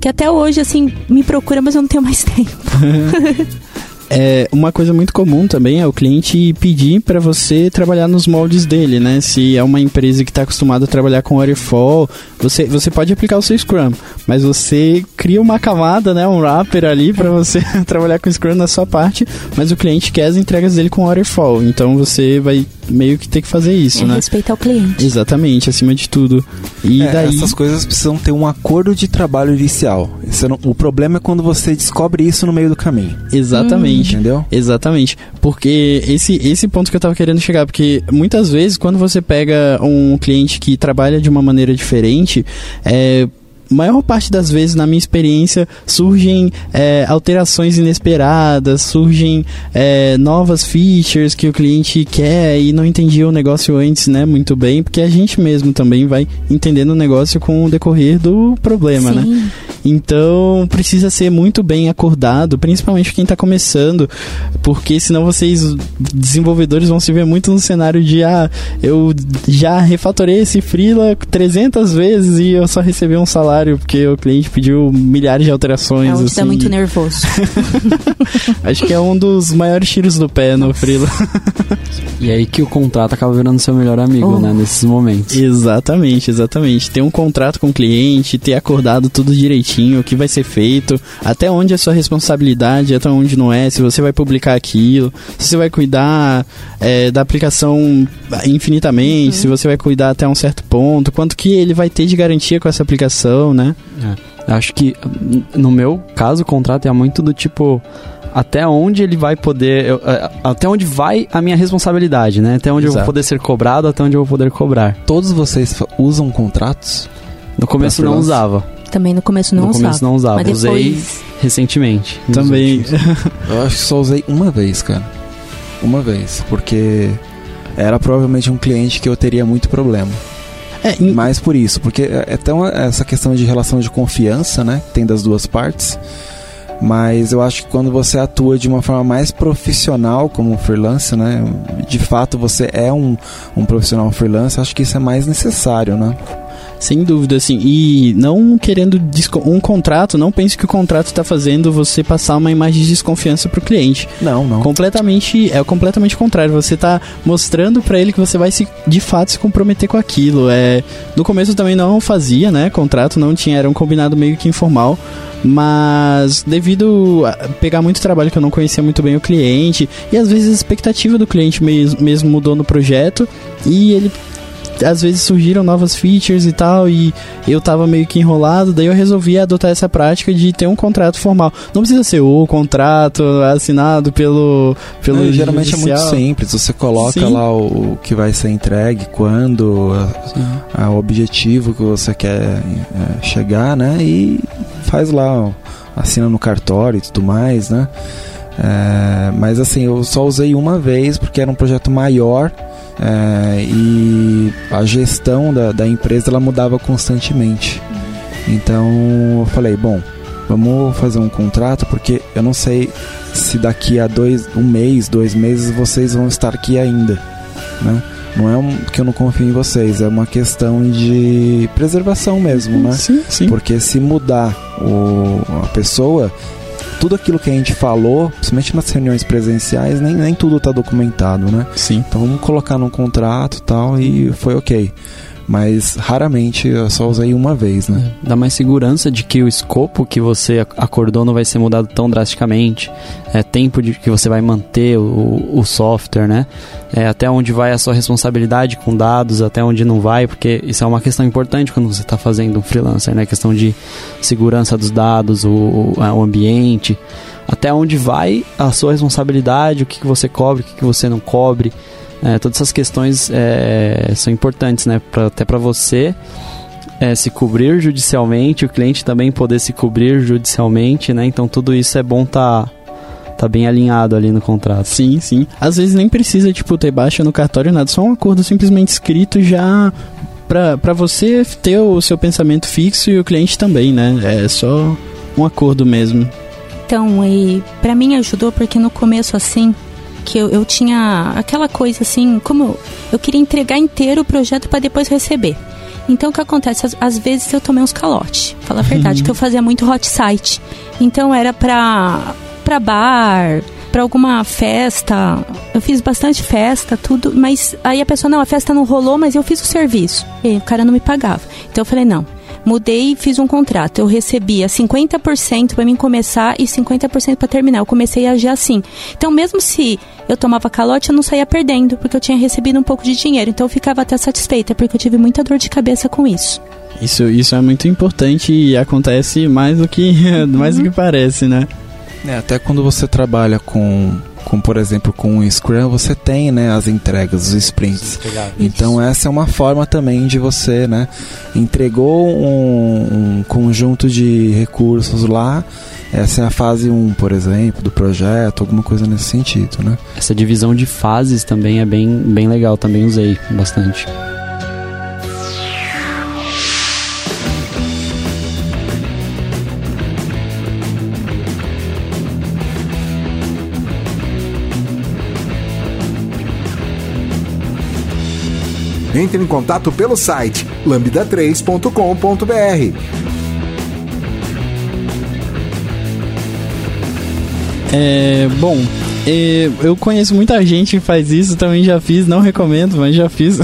Que até hoje, assim, me procura, mas eu não tenho mais tempo. É, uma coisa muito comum também é o cliente pedir para você trabalhar nos moldes dele, né? Se é uma empresa que está acostumada a trabalhar com waterfall, você, você pode aplicar o seu Scrum, mas você cria uma camada, né? Um wrapper ali para você trabalhar com Scrum na sua parte, mas o cliente quer as entregas dele com waterfall, então você vai meio que ter que fazer isso, é, né? Respeitar o cliente. Exatamente, acima de tudo. E é, daí... Essas coisas precisam ter um acordo de trabalho inicial. Não, o problema é quando você descobre isso no meio do caminho. Exatamente. Hum. Entendeu? Exatamente. Porque esse, esse ponto que eu tava querendo chegar, porque muitas vezes quando você pega um cliente que trabalha de uma maneira diferente, é, maior parte das vezes, na minha experiência, surgem é, alterações inesperadas, surgem é, novas features que o cliente quer e não entendia o negócio antes, né, muito bem, porque a gente mesmo também vai entendendo o negócio com o decorrer do problema, né? Sim. né? Então, precisa ser muito bem acordado, principalmente quem está começando, porque senão vocês, desenvolvedores, vão se ver muito no cenário de, ah, eu já refatorei esse freela 300 vezes e eu só recebi um salário porque o cliente pediu milhares de alterações. É onde assim. tá muito nervoso. Acho que é um dos maiores tiros do pé no Freela. e aí que o contrato acaba virando seu melhor amigo, oh. né? Nesses momentos. Exatamente, exatamente. Ter um contrato com o cliente, ter acordado tudo direitinho, o que vai ser feito, até onde é sua responsabilidade, até onde não é, se você vai publicar aquilo, se você vai cuidar é, da aplicação infinitamente, uhum. se você vai cuidar até um certo ponto, quanto que ele vai ter de garantia com essa aplicação né? É. Acho que no meu caso o contrato é muito do tipo até onde ele vai poder. Eu, é, até onde vai a minha responsabilidade, né? Até onde Exato. eu vou poder ser cobrado, até onde eu vou poder cobrar. Todos vocês usam contratos? No começo não usava. Também no começo não no usava. No começo não usava. Depois... Usei recentemente. Também. eu acho que só usei uma vez, cara. Uma vez. Porque era provavelmente um cliente que eu teria muito problema. É, em... Mais por isso, porque é, é tão essa questão de relação de confiança, né? Tem das duas partes. Mas eu acho que quando você atua de uma forma mais profissional como freelancer, né? De fato você é um, um profissional freelancer, acho que isso é mais necessário, né? Sem dúvida, assim. E não querendo um contrato, não pense que o contrato está fazendo você passar uma imagem de desconfiança para o cliente. Não, não. Completamente, é completamente contrário. Você está mostrando para ele que você vai se, de fato se comprometer com aquilo. É, no começo também não fazia, né? Contrato não tinha, era um combinado meio que informal mas devido a pegar muito trabalho que eu não conhecia muito bem o cliente e às vezes a expectativa do cliente mesmo mudou no projeto e ele às vezes surgiram novas features e tal, e eu tava meio que enrolado, daí eu resolvi adotar essa prática de ter um contrato formal. Não precisa ser o contrato assinado pelo. pelo é, geralmente é muito simples, você coloca Sim. lá o, o, que vai ser entregue, quando, a, a, o objetivo que você quer é, chegar, né? E faz lá, assina no cartório e tudo mais, né? É, mas assim, eu só usei uma vez porque era um projeto maior é, e a gestão da, da empresa ela mudava constantemente. Então eu falei, bom, vamos fazer um contrato porque eu não sei se daqui a dois, um mês, dois meses vocês vão estar aqui ainda, né? Não é um, que eu não confio em vocês, é uma questão de preservação mesmo, né? Sim, sim. Porque se mudar o, a pessoa, tudo aquilo que a gente falou, principalmente nas reuniões presenciais, nem, nem tudo está documentado, né? Sim. Então vamos colocar num contrato e tal, e foi ok mas raramente eu só usei uma vez, né? Dá mais segurança de que o escopo que você acordou não vai ser mudado tão drasticamente. É tempo de que você vai manter o, o software, né? É até onde vai a sua responsabilidade com dados, até onde não vai, porque isso é uma questão importante quando você está fazendo um freelancer, né? A questão de segurança dos dados, o, o ambiente, até onde vai a sua responsabilidade, o que, que você cobre, o que, que você não cobre. É, todas essas questões é, são importantes, né? Pra, até para você é, se cobrir judicialmente, o cliente também poder se cobrir judicialmente, né? Então tudo isso é bom tá tá bem alinhado ali no contrato. Sim, sim. Às vezes nem precisa tipo ter baixa no cartório nada, só um acordo simplesmente escrito já para você ter o seu pensamento fixo e o cliente também, né? É só um acordo mesmo. Então, e para mim ajudou porque no começo assim, que eu, eu tinha aquela coisa assim, como eu queria entregar inteiro o projeto para depois receber. Então o que acontece? Às, às, vezes eu tomei uns calotes, fala a verdade, uhum. que eu fazia muito hot site. Então era pra, pra bar, pra alguma festa. Eu fiz bastante festa, tudo, mas aí a pessoa, não, a festa não rolou, mas eu fiz o serviço. E o cara não me pagava. Então eu falei, não, mudei e fiz um contrato. Eu recebia 50% para mim começar e 50% para terminar. Eu comecei a agir assim. Então, mesmo se eu tomava calote, eu não saía perdendo, porque eu tinha recebido um pouco de dinheiro. Então, eu ficava até satisfeita, porque eu tive muita dor de cabeça com isso. Isso, isso é muito importante e acontece mais do que, mais do que parece, né? É, até quando você trabalha com como por exemplo com o Scrum, você tem né, as entregas, os sprints. Então essa é uma forma também de você, né? Entregou um, um conjunto de recursos lá, essa é a fase 1, por exemplo, do projeto, alguma coisa nesse sentido, né? Essa divisão de fases também é bem, bem legal, também usei bastante. Entre em contato pelo site lambda3.com.br. É, bom, é, eu conheço muita gente que faz isso, também já fiz, não recomendo, mas já fiz.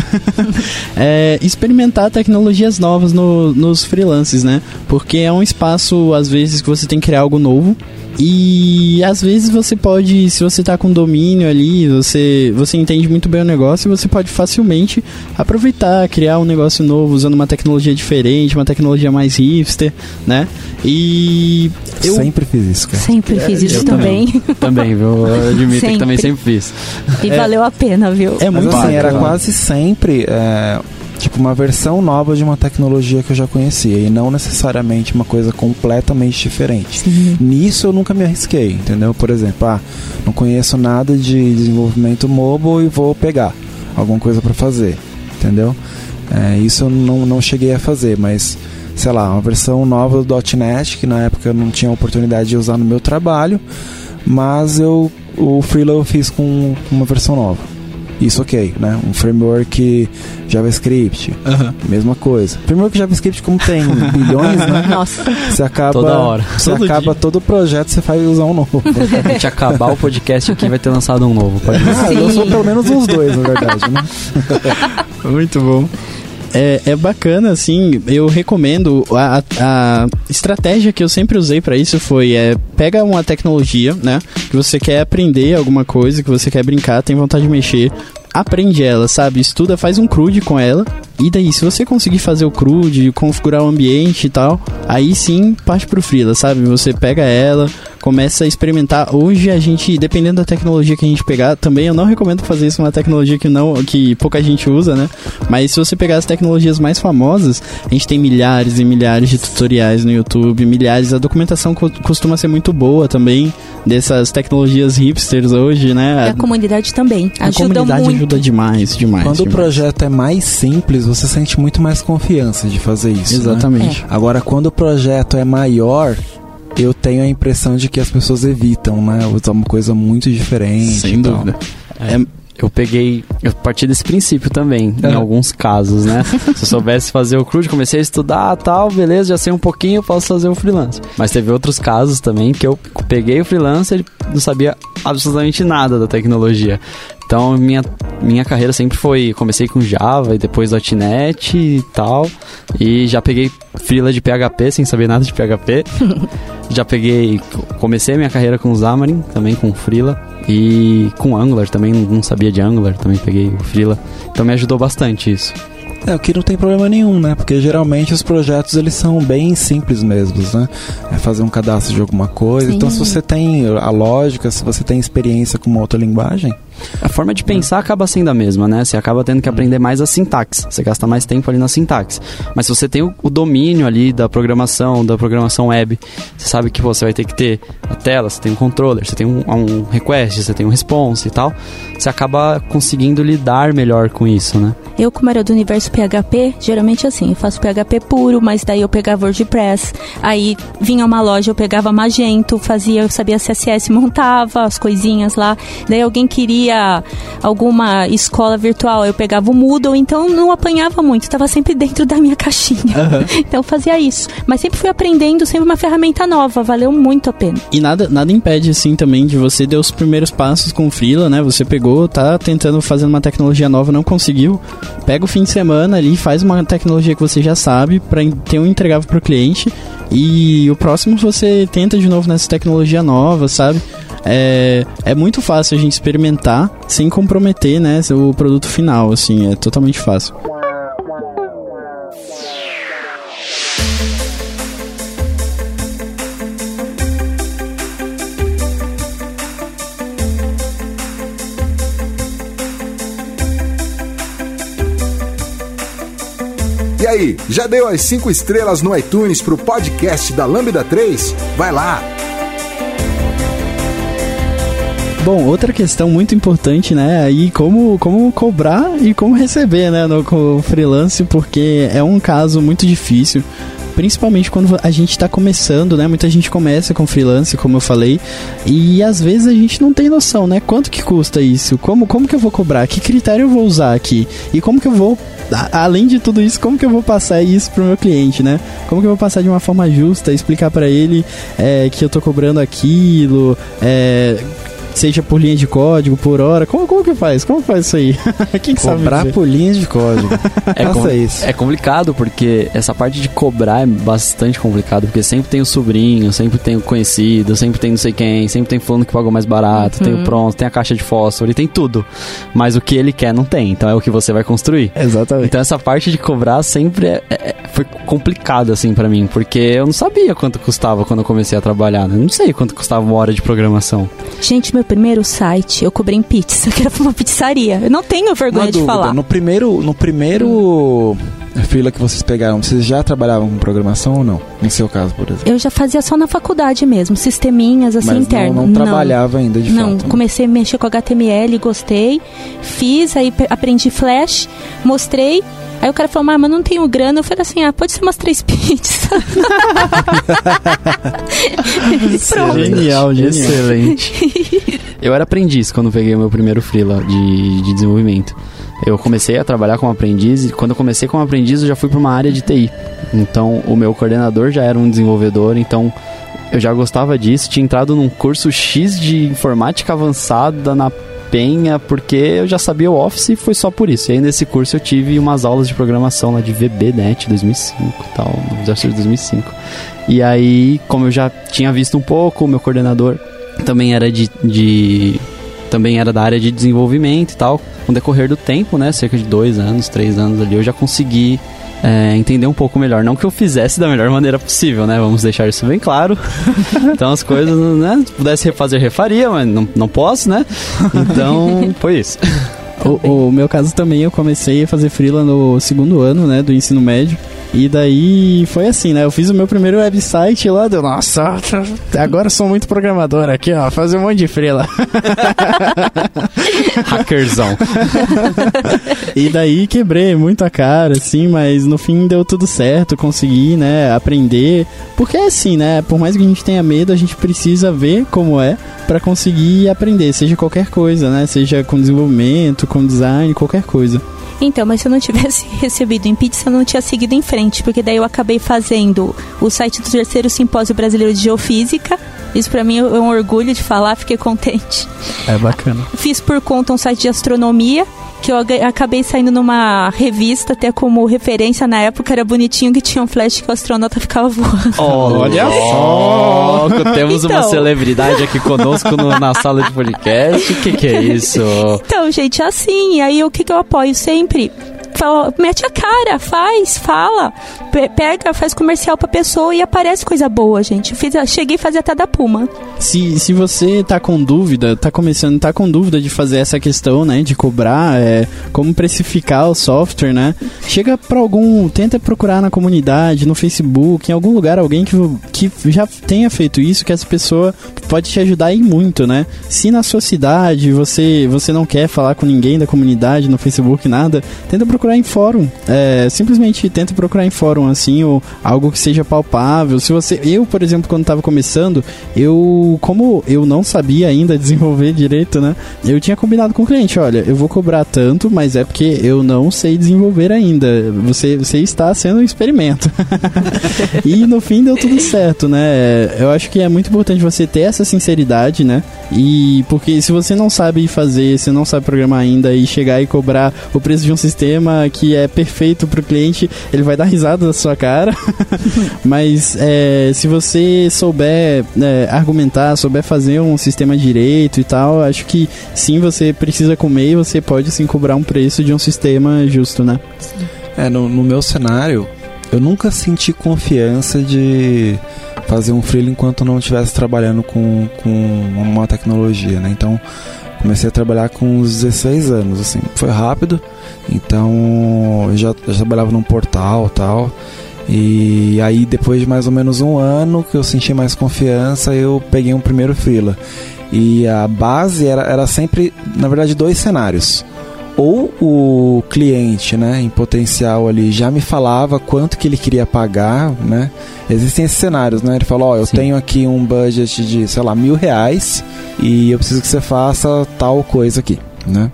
é, experimentar tecnologias novas no, nos freelances, né? Porque é um espaço, às vezes, que você tem que criar algo novo e às vezes você pode, se você está com domínio ali, você, você entende muito bem o negócio, você pode facilmente aproveitar, criar um negócio novo usando uma tecnologia diferente, uma tecnologia mais hipster, né? E eu sempre fiz isso, cara. Sempre fiz isso também. Também, também viu? Eu admito sempre. que também sempre fiz. E é, valeu a pena, viu? É muito Mas, assim, era quase sempre é, tipo uma versão nova de uma tecnologia que eu já conhecia e não necessariamente uma coisa completamente diferente. Sim. Nisso eu nunca me arrisquei, entendeu? Por exemplo, ah, não conheço nada de desenvolvimento mobile e vou pegar alguma coisa para fazer, entendeu? É, isso eu não, não cheguei a fazer, mas sei lá, uma versão nova do .NET que na época eu não tinha oportunidade de usar no meu trabalho, mas eu o Freela eu fiz com uma versão nova. Isso ok, né? Um framework JavaScript, uhum. mesma coisa. Framework JavaScript, como tem bilhões, né? Nossa. Você acaba, Toda hora. Você todo acaba dia. todo o projeto, você vai usar um novo. a gente acabar o podcast aqui vai ter lançado um novo. Pode ah, eu sou pelo menos uns dois, na verdade, né? Muito bom é, é bacana, assim, eu recomendo. A, a estratégia que eu sempre usei para isso foi: é, pega uma tecnologia, né? Que você quer aprender alguma coisa, que você quer brincar, tem vontade de mexer, aprende ela, sabe? Estuda, faz um CRUD com ela. E daí, se você conseguir fazer o CRUD, configurar o ambiente e tal, aí sim parte pro Freela, sabe? Você pega ela, começa a experimentar. Hoje a gente, dependendo da tecnologia que a gente pegar, também eu não recomendo fazer isso uma tecnologia que não que pouca gente usa, né? Mas se você pegar as tecnologias mais famosas, a gente tem milhares e milhares de tutoriais no YouTube, milhares. A documentação co costuma ser muito boa também dessas tecnologias hipsters hoje, né? E a comunidade também a ajuda comunidade muito. ajuda demais, demais. Quando demais. o projeto é mais simples, você sente muito mais confiança de fazer isso. Né? Exatamente. Né? É. Agora, quando o projeto é maior, eu tenho a impressão de que as pessoas evitam, né? Usar uma coisa muito diferente. Sem dúvida. É. eu peguei. Eu parti desse princípio também, em alguns casos, né? Se eu soubesse fazer o CRUD, comecei a estudar tal, beleza, já sei um pouquinho, eu posso fazer o freelance. Mas teve outros casos também que eu peguei o freelancer e não sabia absolutamente nada da tecnologia. Então, minha, minha carreira sempre foi. Comecei com Java e depois .NET e tal. E já peguei freela de PHP sem saber nada de PHP. já peguei. Comecei minha carreira com Xamarin, também com Freela. E com Angular também, não sabia de Angular, também peguei o Freela. Então me ajudou bastante isso. É, o que não tem problema nenhum, né? Porque geralmente os projetos eles são bem simples mesmos, né? É fazer um cadastro de alguma coisa. Sim. Então se você tem a lógica, se você tem experiência com uma outra linguagem, a forma de pensar acaba sendo a mesma, né? Você acaba tendo que aprender mais a sintaxe. Você gasta mais tempo ali na sintaxe. Mas se você tem o, domínio ali da programação, da programação web, você sabe que você vai ter que ter a tela, você tem um controller, você tem um, um request, você tem um response e tal. Você acaba conseguindo lidar melhor com isso, né? Eu, como era do universo PHP, geralmente assim, eu faço PHP puro, mas daí eu pegava WordPress, aí vinha uma loja, eu pegava Magento, fazia, eu sabia CSS, montava as coisinhas lá. Daí alguém queria alguma escola virtual, eu pegava o Moodle, então não apanhava muito, estava sempre dentro da minha caixinha. Uhum. então fazia isso. Mas sempre fui aprendendo, sempre uma ferramenta nova, valeu muito a pena. E nada, nada impede, assim, também de você dar os primeiros passos com o Freela, né? Você pegou, tá tentando fazer uma tecnologia nova, não conseguiu. Pega o fim de semana ali, faz uma tecnologia que você já sabe, para ter um entregável pro cliente. E o próximo você tenta de novo nessa tecnologia nova, sabe? É, é muito fácil a gente experimentar sem comprometer, né, o produto final, assim, é totalmente fácil. E aí, já deu as 5 estrelas no iTunes pro podcast da Lambda 3? Vai lá! Bom, outra questão muito importante, né? Aí como, como cobrar e como receber, né? No, freelance, porque é um caso muito difícil principalmente quando a gente está começando, né? Muita gente começa com freelance, como eu falei, e às vezes a gente não tem noção, né? Quanto que custa isso? Como, como que eu vou cobrar? Que critério eu vou usar aqui? E como que eu vou, além de tudo isso, como que eu vou passar isso pro meu cliente, né? Como que eu vou passar de uma forma justa, explicar para ele é, que eu tô cobrando aquilo, é, seja por linha de código, por hora. Como, como que faz? Como faz isso aí? Quem sabe Cobrar por linhas de código. é, com, isso. é complicado porque essa parte de cobrar é bastante complicado, porque sempre tem o sobrinho, sempre tem o conhecido, sempre tem não sei quem, sempre tem fulano que pagou mais barato, uhum. tem o uhum. pronto, tem a caixa de fósforo, ele tem tudo. Mas o que ele quer não tem, então é o que você vai construir. Exatamente. Então essa parte de cobrar sempre é, é, foi complicado assim para mim, porque eu não sabia quanto custava quando eu comecei a trabalhar, né? Eu não sei quanto custava uma hora de programação. Gente, meu primeiro site, eu cobrei em pizza, que era uma pizzaria. Eu não tenho vergonha uma de dúvida, falar. No primeiro, no primeiro fila que vocês pegaram, vocês já trabalhavam com programação ou não? No seu caso, por exemplo. Eu já fazia só na faculdade mesmo, sisteminhas assim Mas interno. Não, não, trabalhava ainda de não, fato. Não, comecei a mexer com HTML, gostei, fiz, aí aprendi Flash, mostrei, Aí o cara falou, mas não tenho grana. Eu falei assim, ah, pode ser umas três pizzas. Pronto. Genial, genial. Excelente. Eu era aprendiz quando peguei o meu primeiro freela de, de desenvolvimento. Eu comecei a trabalhar como aprendiz e quando eu comecei como aprendiz eu já fui para uma área de TI. Então o meu coordenador já era um desenvolvedor, então eu já gostava disso. Tinha entrado num curso X de informática avançada na Penha, porque eu já sabia o Office e foi só por isso. E aí nesse curso eu tive umas aulas de programação lá de VBNet 2005 e tal, no de 2005. E aí, como eu já tinha visto um pouco, o meu coordenador também era de, de também era da área de desenvolvimento e tal. Com o decorrer do tempo, né, cerca de dois anos, três anos ali, eu já consegui é, entender um pouco melhor. Não que eu fizesse da melhor maneira possível, né? Vamos deixar isso bem claro. então as coisas, né? Se pudesse refazer, refaria, mas não, não posso, né? Então, foi isso. O, o, meu caso também, eu comecei a fazer freela no segundo ano, né, do ensino médio. E daí foi assim, né? Eu fiz o meu primeiro website lá, deu, nossa, agora sou muito programador aqui, ó, fazer um monte de freela. Hackerzão. e daí quebrei muito a cara, assim, mas no fim deu tudo certo, consegui, né, aprender. Porque é assim, né? Por mais que a gente tenha medo, a gente precisa ver como é para conseguir aprender, seja qualquer coisa, né? Seja com desenvolvimento, com design, qualquer coisa. Então, mas se eu não tivesse recebido em pizza, eu não tinha seguido em frente, porque daí eu acabei fazendo o site do terceiro simpósio brasileiro de geofísica. Isso para mim é um orgulho de falar, fiquei contente. É bacana. Fiz por conta um site de astronomia, que eu acabei saindo numa revista, até como referência na época, era bonitinho que tinha um flash que o astronauta ficava voando. Olha só! Temos então, uma celebridade aqui conosco no, na sala de podcast. O que, que é isso? Então, gente, é assim. Aí o que, que eu apoio sempre? Fala, mete a cara, faz, fala, pega, faz comercial pra pessoa e aparece coisa boa, gente. Fiz, cheguei a fazer até da Puma. Se, se você tá com dúvida, tá começando, tá com dúvida de fazer essa questão, né, de cobrar, é, como precificar o software, né, chega pra algum, tenta procurar na comunidade, no Facebook, em algum lugar, alguém que, que já tenha feito isso, que essa pessoa pode te ajudar aí muito, né. Se na sua cidade você, você não quer falar com ninguém da comunidade no Facebook, nada, tenta procurar procurar em fórum. É, simplesmente tenta procurar em fórum, assim, ou algo que seja palpável. Se você. Eu, por exemplo, quando estava começando, eu. Como eu não sabia ainda desenvolver direito, né? Eu tinha combinado com o cliente: olha, eu vou cobrar tanto, mas é porque eu não sei desenvolver ainda. Você, você está sendo um experimento. e no fim deu tudo certo, né? Eu acho que é muito importante você ter essa sinceridade, né? E porque se você não sabe fazer, se não sabe programar ainda e chegar e cobrar o preço de um sistema que é perfeito pro cliente, ele vai dar risada da sua cara. Mas é, se você souber é, argumentar, souber fazer um sistema direito e tal, acho que sim, você precisa comer e você pode sim cobrar um preço de um sistema justo, né? É, no, no meu cenário, eu nunca senti confiança de fazer um freelo enquanto não estivesse trabalhando com, com uma tecnologia, né? Então, comecei a trabalhar com uns 16 anos, assim, foi rápido, então já, já trabalhava num portal tal. E aí depois de mais ou menos um ano que eu senti mais confiança, eu peguei um primeiro freela. E a base era, era sempre, na verdade, dois cenários. Ou o cliente, né, em potencial ali, já me falava quanto que ele queria pagar, né? Existem esses cenários, né? Ele falou, ó, oh, eu Sim. tenho aqui um budget de, sei lá, mil reais e eu preciso que você faça tal coisa aqui, né?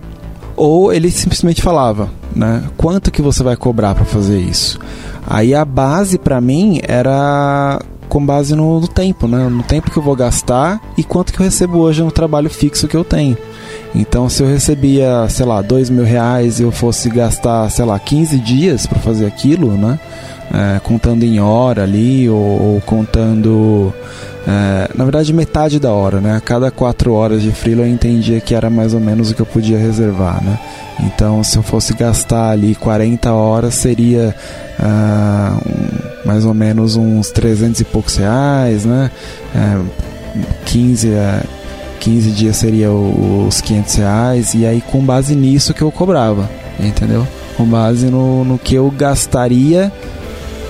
Ou ele simplesmente falava, né? Quanto que você vai cobrar para fazer isso? Aí a base para mim era com base no, no, tempo, né? No tempo que eu vou gastar e quanto que eu recebo hoje no trabalho fixo que eu tenho. Então, se eu recebia, sei lá, dois mil reais e eu fosse gastar, sei lá, 15 dias para fazer aquilo, né? É, contando em hora ali ou, ou contando é, na verdade, metade da hora, né? A cada quatro horas de freela eu entendia que era mais ou menos o que eu podia reservar, né? Então, se eu fosse gastar ali 40 horas, seria uh, um, mais ou menos uns 300 e poucos reais, né? É, 15, uh, 15 dias seria os 500 reais, e aí com base nisso que eu cobrava, entendeu? Com base no, no que eu gastaria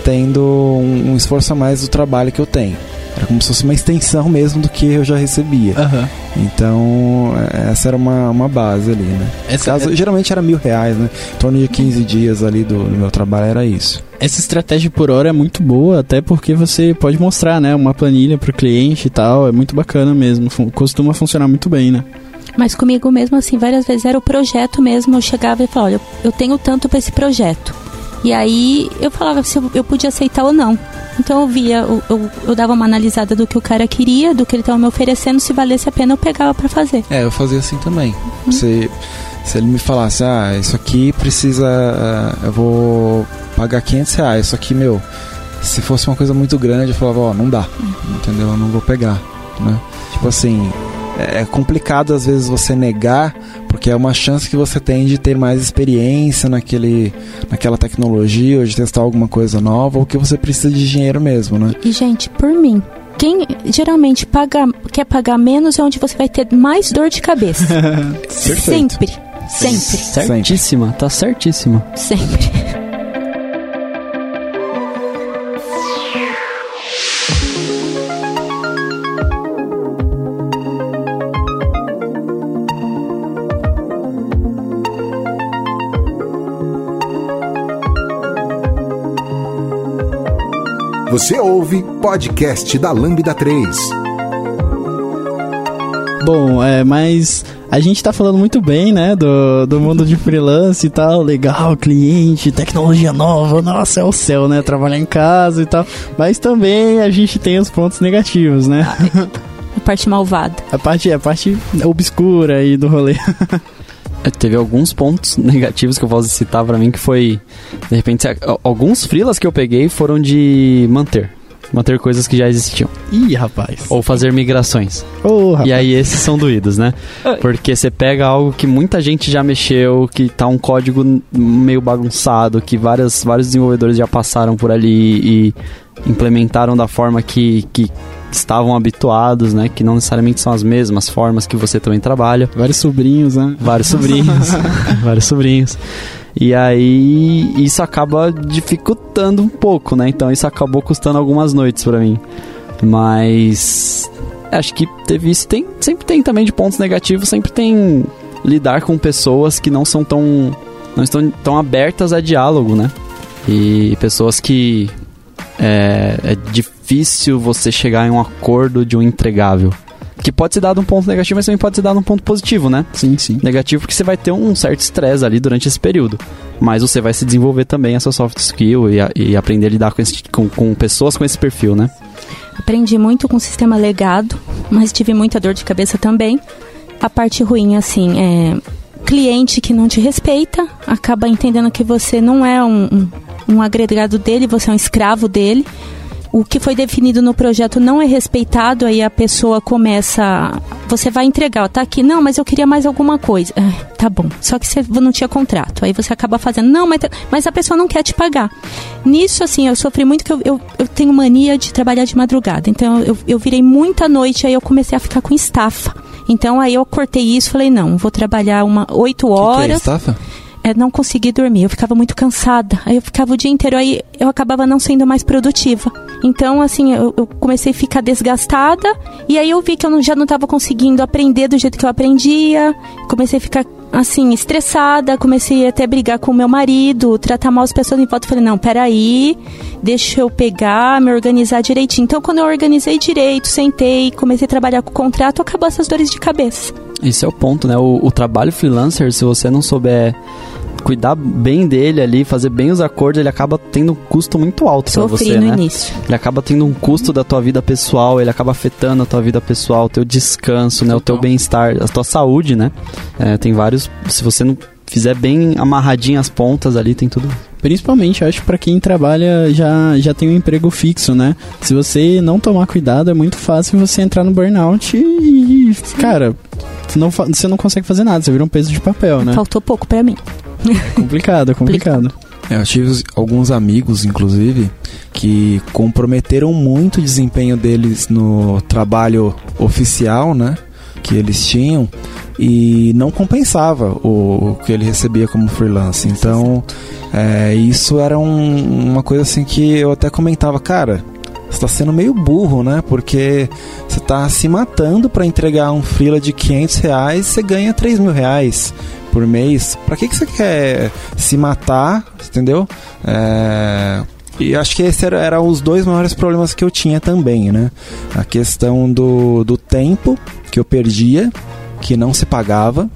tendo um, um esforço a mais do trabalho que eu tenho. Era como se fosse uma extensão mesmo do que eu já recebia. Uhum. Então, é, essa era uma, uma base ali, né? Essa, caso, é... Geralmente era mil reais, né? Em torno de 15 dias ali do, do meu trabalho era isso. Essa estratégia por hora é muito boa, até porque você pode mostrar, né? Uma planilha para o cliente e tal. É muito bacana mesmo. Costuma funcionar muito bem, né? Mas comigo mesmo, assim, várias vezes era o projeto mesmo. Eu chegava e falava, olha, eu tenho tanto para esse projeto. E aí eu falava se eu, podia aceitar ou não. Então eu via, eu, eu, eu, dava uma analisada do que o cara queria, do que ele estava me oferecendo, se valesse a pena eu pegava para fazer. É, eu fazia assim também. Uhum. Se, se ele me falasse, ah, isso aqui precisa, uh, eu vou pagar 500 reais, isso aqui, meu, se fosse uma coisa muito grande, eu falava, ó, oh, não dá, uhum. entendeu? Eu não vou pegar, né? Tipo assim, é, é complicado às vezes você negar porque é uma chance que você tem de ter mais experiência naquele, naquela tecnologia ou de testar alguma coisa nova ou que você precisa de dinheiro mesmo, né? E gente, por mim, quem geralmente paga, quer pagar menos é onde você vai ter mais dor de cabeça. Sempre. Sempre. Certíssima, tá certíssima. Sempre. Você ouve podcast da Lambda 3. Bom, é, mas a gente tá falando muito bem, né, do, do mundo de freelance e tal, legal, cliente, tecnologia nova, nossa, é o céu, né, trabalhar em casa e tal, mas também a gente tem os pontos negativos, né? A parte malvada. A parte, a parte obscura aí do rolê. É, Teve alguns pontos negativos que eu posso citar pra mim que foi, de repente, alguns freelas que eu peguei foram de manter. Manter coisas que já existiam. Ih, rapaz. Ou fazer migrações. Ô, rapaz. E aí esses são doídos, né? Porque você pega algo que muita gente já mexeu, que tá um código meio bagunçado, que várias, vários desenvolvedores já passaram por ali e implementaram da forma que, que estavam habituados, né? Que não necessariamente são as mesmas formas que você também trabalha. Vários sobrinhos, né? Vários sobrinhos. vários sobrinhos. E aí isso acaba dificultando um pouco, né? Então isso acabou custando algumas noites pra mim. Mas acho que teve isso. Tem, sempre tem também de pontos negativos, sempre tem lidar com pessoas que não são tão. não estão tão abertas a diálogo, né? E pessoas que é, é difícil você chegar em um acordo de um entregável. Que pode ser dado um ponto negativo, mas também pode ser dado um ponto positivo, né? Sim, sim. Negativo porque você vai ter um certo estresse ali durante esse período. Mas você vai se desenvolver também a sua soft skill e, a- e aprender a lidar com, esse- com- com pessoas com esse perfil, né? Aprendi muito com o sistema legado, mas tive muita dor de cabeça também. A parte ruim, assim, é cliente que não te respeita, acaba entendendo que você não é um, um, um agregado dele, você é um escravo dele. O que foi definido no projeto não é respeitado, aí a pessoa começa. Você vai entregar, ó, tá aqui, não, mas eu queria mais alguma coisa. Ah, tá bom. Só que você não tinha contrato. Aí você acaba fazendo, não, mas, mas a pessoa não quer te pagar. Nisso, assim, eu sofri muito que eu, eu, eu tenho mania de trabalhar de madrugada. Então eu, eu virei muita noite, aí eu comecei a ficar com estafa. Então aí eu cortei isso falei, não, vou trabalhar uma oito Que que é horas estafa? É, não consegui dormir, eu ficava muito cansada. Aí eu ficava o dia inteiro, aí eu acabava não sendo mais produtiva. Então, assim, eu, eu comecei a ficar desgastada, e aí eu vi que eu não- já não estava conseguindo aprender do jeito que eu aprendia. Comecei a ficar, assim, estressada, comecei até a brigar com o meu marido, tratar mal as pessoas em volta. Falei, não, peraí, deixa eu pegar, me organizar direitinho. Então, quando eu organizei direito, sentei, comecei a trabalhar com o contrato, acabou essas dores de cabeça. Esse é o ponto, né? O, o trabalho freelancer, se você não souber cuidar bem dele ali, fazer bem os acordos, ele acaba tendo um custo muito alto pra Sofri você, no né? início. Ele acaba tendo um custo da tua vida pessoal, ele acaba afetando a tua vida pessoal, o teu descanso, né? O teu bem-estar, a tua saúde, né? É, tem vários. Se você não fizer bem amarradinho as pontas ali, tem tudo. Principalmente, eu acho, pra quem trabalha já, já tem um emprego fixo, né? Se você não tomar cuidado, é muito fácil você entrar no burnout e, cara, você não, você não consegue fazer nada, você vira um peso de papel, né? Faltou pouco pra mim. Complicado, é complicado. É, eu tive alguns amigos, inclusive, que comprometeram muito o desempenho deles no trabalho oficial, né? Que eles tinham e não compensava o, o que ele recebia como freelance. Então, é, isso era um- uma coisa assim que eu até comentava, cara. Você tá sendo meio burro, né? Porque você tá se matando para entregar um freela de 500 reais, você ganha 3 mil reais por mês. Pra que, que você quer se matar, entendeu? É, E acho que esses eram era os dois maiores problemas que eu tinha também, né? A questão do, do tempo que eu perdia, que não se pagava,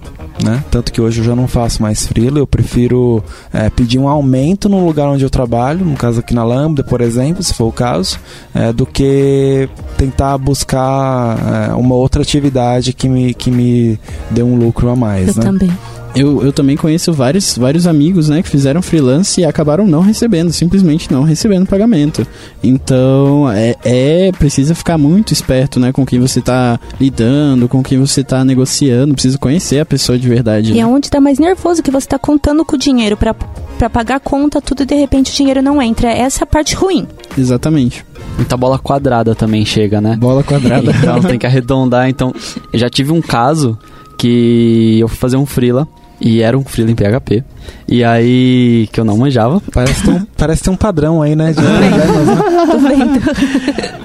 né? Tanto que hoje eu já não faço mais freela, eu prefiro é, pedir um aumento no lugar onde eu trabalho, no caso aqui na Lambda, por exemplo, se for o caso, é, do que tentar buscar é, uma outra atividade que me, que me dê um lucro a mais, Eu né? também. Eu, eu também conheço vários, vários amigos, né, que fizeram freelance e acabaram não recebendo, simplesmente não recebendo pagamento. Então, é, é precisa ficar muito esperto, né, com quem você tá lidando, com quem você tá negociando, precisa conhecer a pessoa de verdade. E né? é onde tá mais nervoso, que você tá contando com o dinheiro pra, pra pagar a conta, tudo e de repente o dinheiro não entra. Essa é a parte ruim. Exatamente. Muita bola quadrada também chega, né? Bola quadrada. Então tem que arredondar. Então, eu já tive um caso que eu fui fazer um freela E era um freela em PHP. E aí, que eu não manjava. Parece ter um, parece ter um padrão aí, né? De Tô vendo.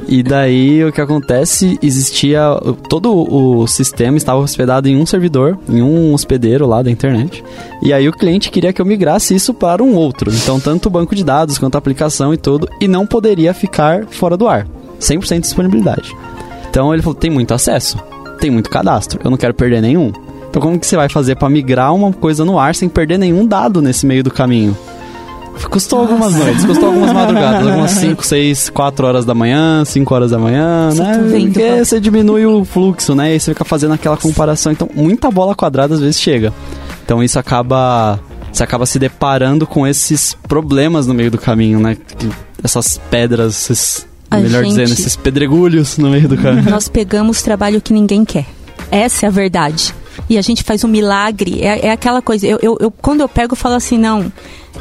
E daí o que acontece, existia todo o sistema estava hospedado em um servidor, em um hospedeiro lá da internet. E aí o cliente queria que eu migrasse isso para um outro. Então tanto o banco de dados quanto a aplicação e tudo, e não poderia ficar fora do ar. 100% de disponibilidade. Então ele falou: "Tem muito acesso, tem muito cadastro, eu não quero perder nenhum". Então como que você vai fazer para migrar uma coisa no ar sem perder nenhum dado nesse meio do caminho? Custou algumas noites, custou algumas madrugadas, algumas 5, 6, 4 horas da manhã, 5 horas da manhã, Você né? tá vendo, Porque Paulo? você diminui o fluxo, né? E você fica fazendo aquela comparação. Então, muita bola quadrada às vezes chega. Então, isso acaba. Você acaba se deparando com esses problemas no meio do caminho, né? Essas pedras, esses, A melhor gente- dizendo, esses pedregulhos no meio do caminho. Nós pegamos trabalho que ninguém quer. Essa é a verdade. E a gente faz um milagre. É, é aquela coisa. Eu, eu, eu- quando eu pego, eu falo assim: não.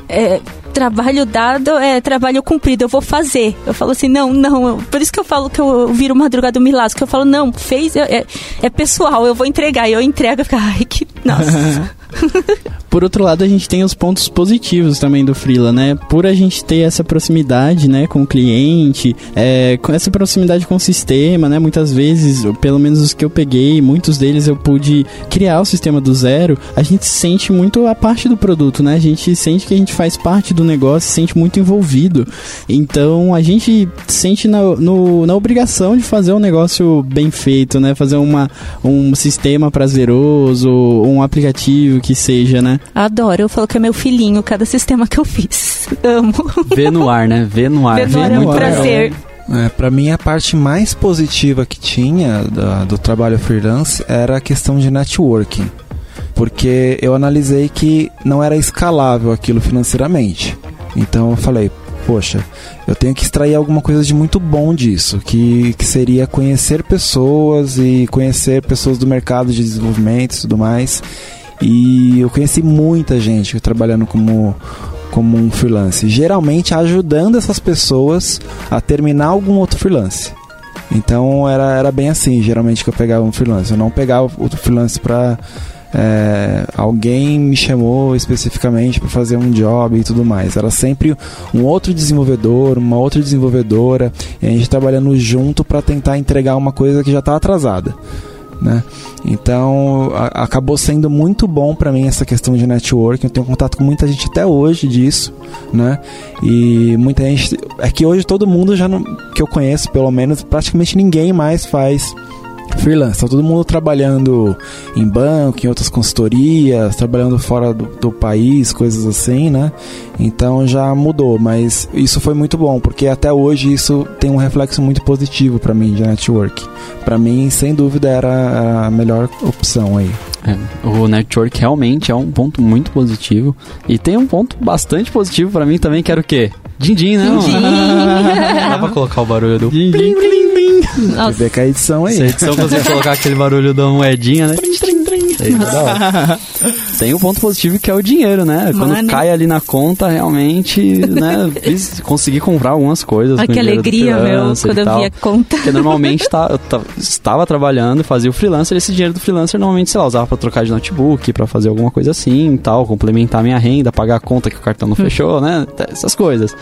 é, trabalho dado é trabalho cumprido, eu vou fazer. Eu falo assim: não, não. eu- por isso que eu falo que eu, viro madrugada do milagre. Que eu falo: não, fez. É, é- pessoal, eu vou entregar. E eu entrego. eu fico, Ai, que. Nossa. Por outro lado, a gente tem os pontos positivos também do Freela, né? Por a gente ter essa proximidade, né, com o cliente, é, com essa proximidade com o sistema, né? Muitas vezes, pelo menos os que eu peguei, muitos deles eu pude criar o sistema do zero. A gente sente muito a parte do produto, né? A gente sente que a gente faz parte do negócio, se sente muito envolvido. Então, a gente sente na, no- na obrigação de fazer um negócio bem feito, né? Fazer uma, um sistema prazeroso, um aplicativo que seja, né? Adoro. Eu falo que é meu filhinho, cada sistema que eu fiz. Amo. Vê no ar, né? Vê no ar. Vê no ar é um muito prazer. É, para mim, a parte mais positiva que tinha da- do trabalho freelance era a questão de networking. Porque eu analisei que não era escalável aquilo financeiramente. Então eu falei, poxa, eu tenho que extrair alguma coisa de muito bom disso, que, que seria conhecer pessoas e conhecer pessoas do mercado de desenvolvimento e tudo mais. E eu conheci muita gente trabalhando como, como um freelance, geralmente ajudando essas pessoas a terminar algum outro freelance. Então era, era bem assim, geralmente que eu pegava um freelance. Eu não pegava outro freelance pra. é, alguém me chamou especificamente para fazer um job e tudo mais. Era sempre um outro desenvolvedor, uma outra desenvolvedora, e a gente trabalhando junto para tentar entregar uma coisa que já está atrasada. Né? Então a- acabou sendo muito bom para mim essa questão de networking. Eu tenho contato com muita gente até hoje disso, né? E muita gente é que hoje todo mundo já não, que eu conheço, pelo menos praticamente ninguém mais faz freelance. Tá todo mundo trabalhando em banco, em outras consultorias, trabalhando fora do, do país, coisas assim, né? Então já mudou, mas isso foi muito bom, porque até hoje isso tem um reflexo muito positivo para mim de network. Para mim, sem dúvida, era a melhor opção aí. É, o network realmente é um ponto muito positivo. E tem um ponto bastante positivo pra mim também, que era o quê? Din-din, né? mano? Dá pra colocar o barulho do... Din, Nossa. Vê que a edição Se a aí. edição conseguir colocar aquele barulho da moedinha, né? Hora. Tem um ponto positivo que é o dinheiro, né? Quando Mano. cai ali na conta, realmente, né? consegui comprar algumas coisas. Ai, que alegria, meu, quando eu tal. vi a conta. Porque normalmente tá, eu ta- estava trabalhando, fazia o freelancer, esse dinheiro do freelancer normalmente, sei lá, usava pra trocar de notebook, pra fazer alguma coisa assim e tal, complementar minha renda, pagar a conta que o cartão não fechou, né? Essas coisas.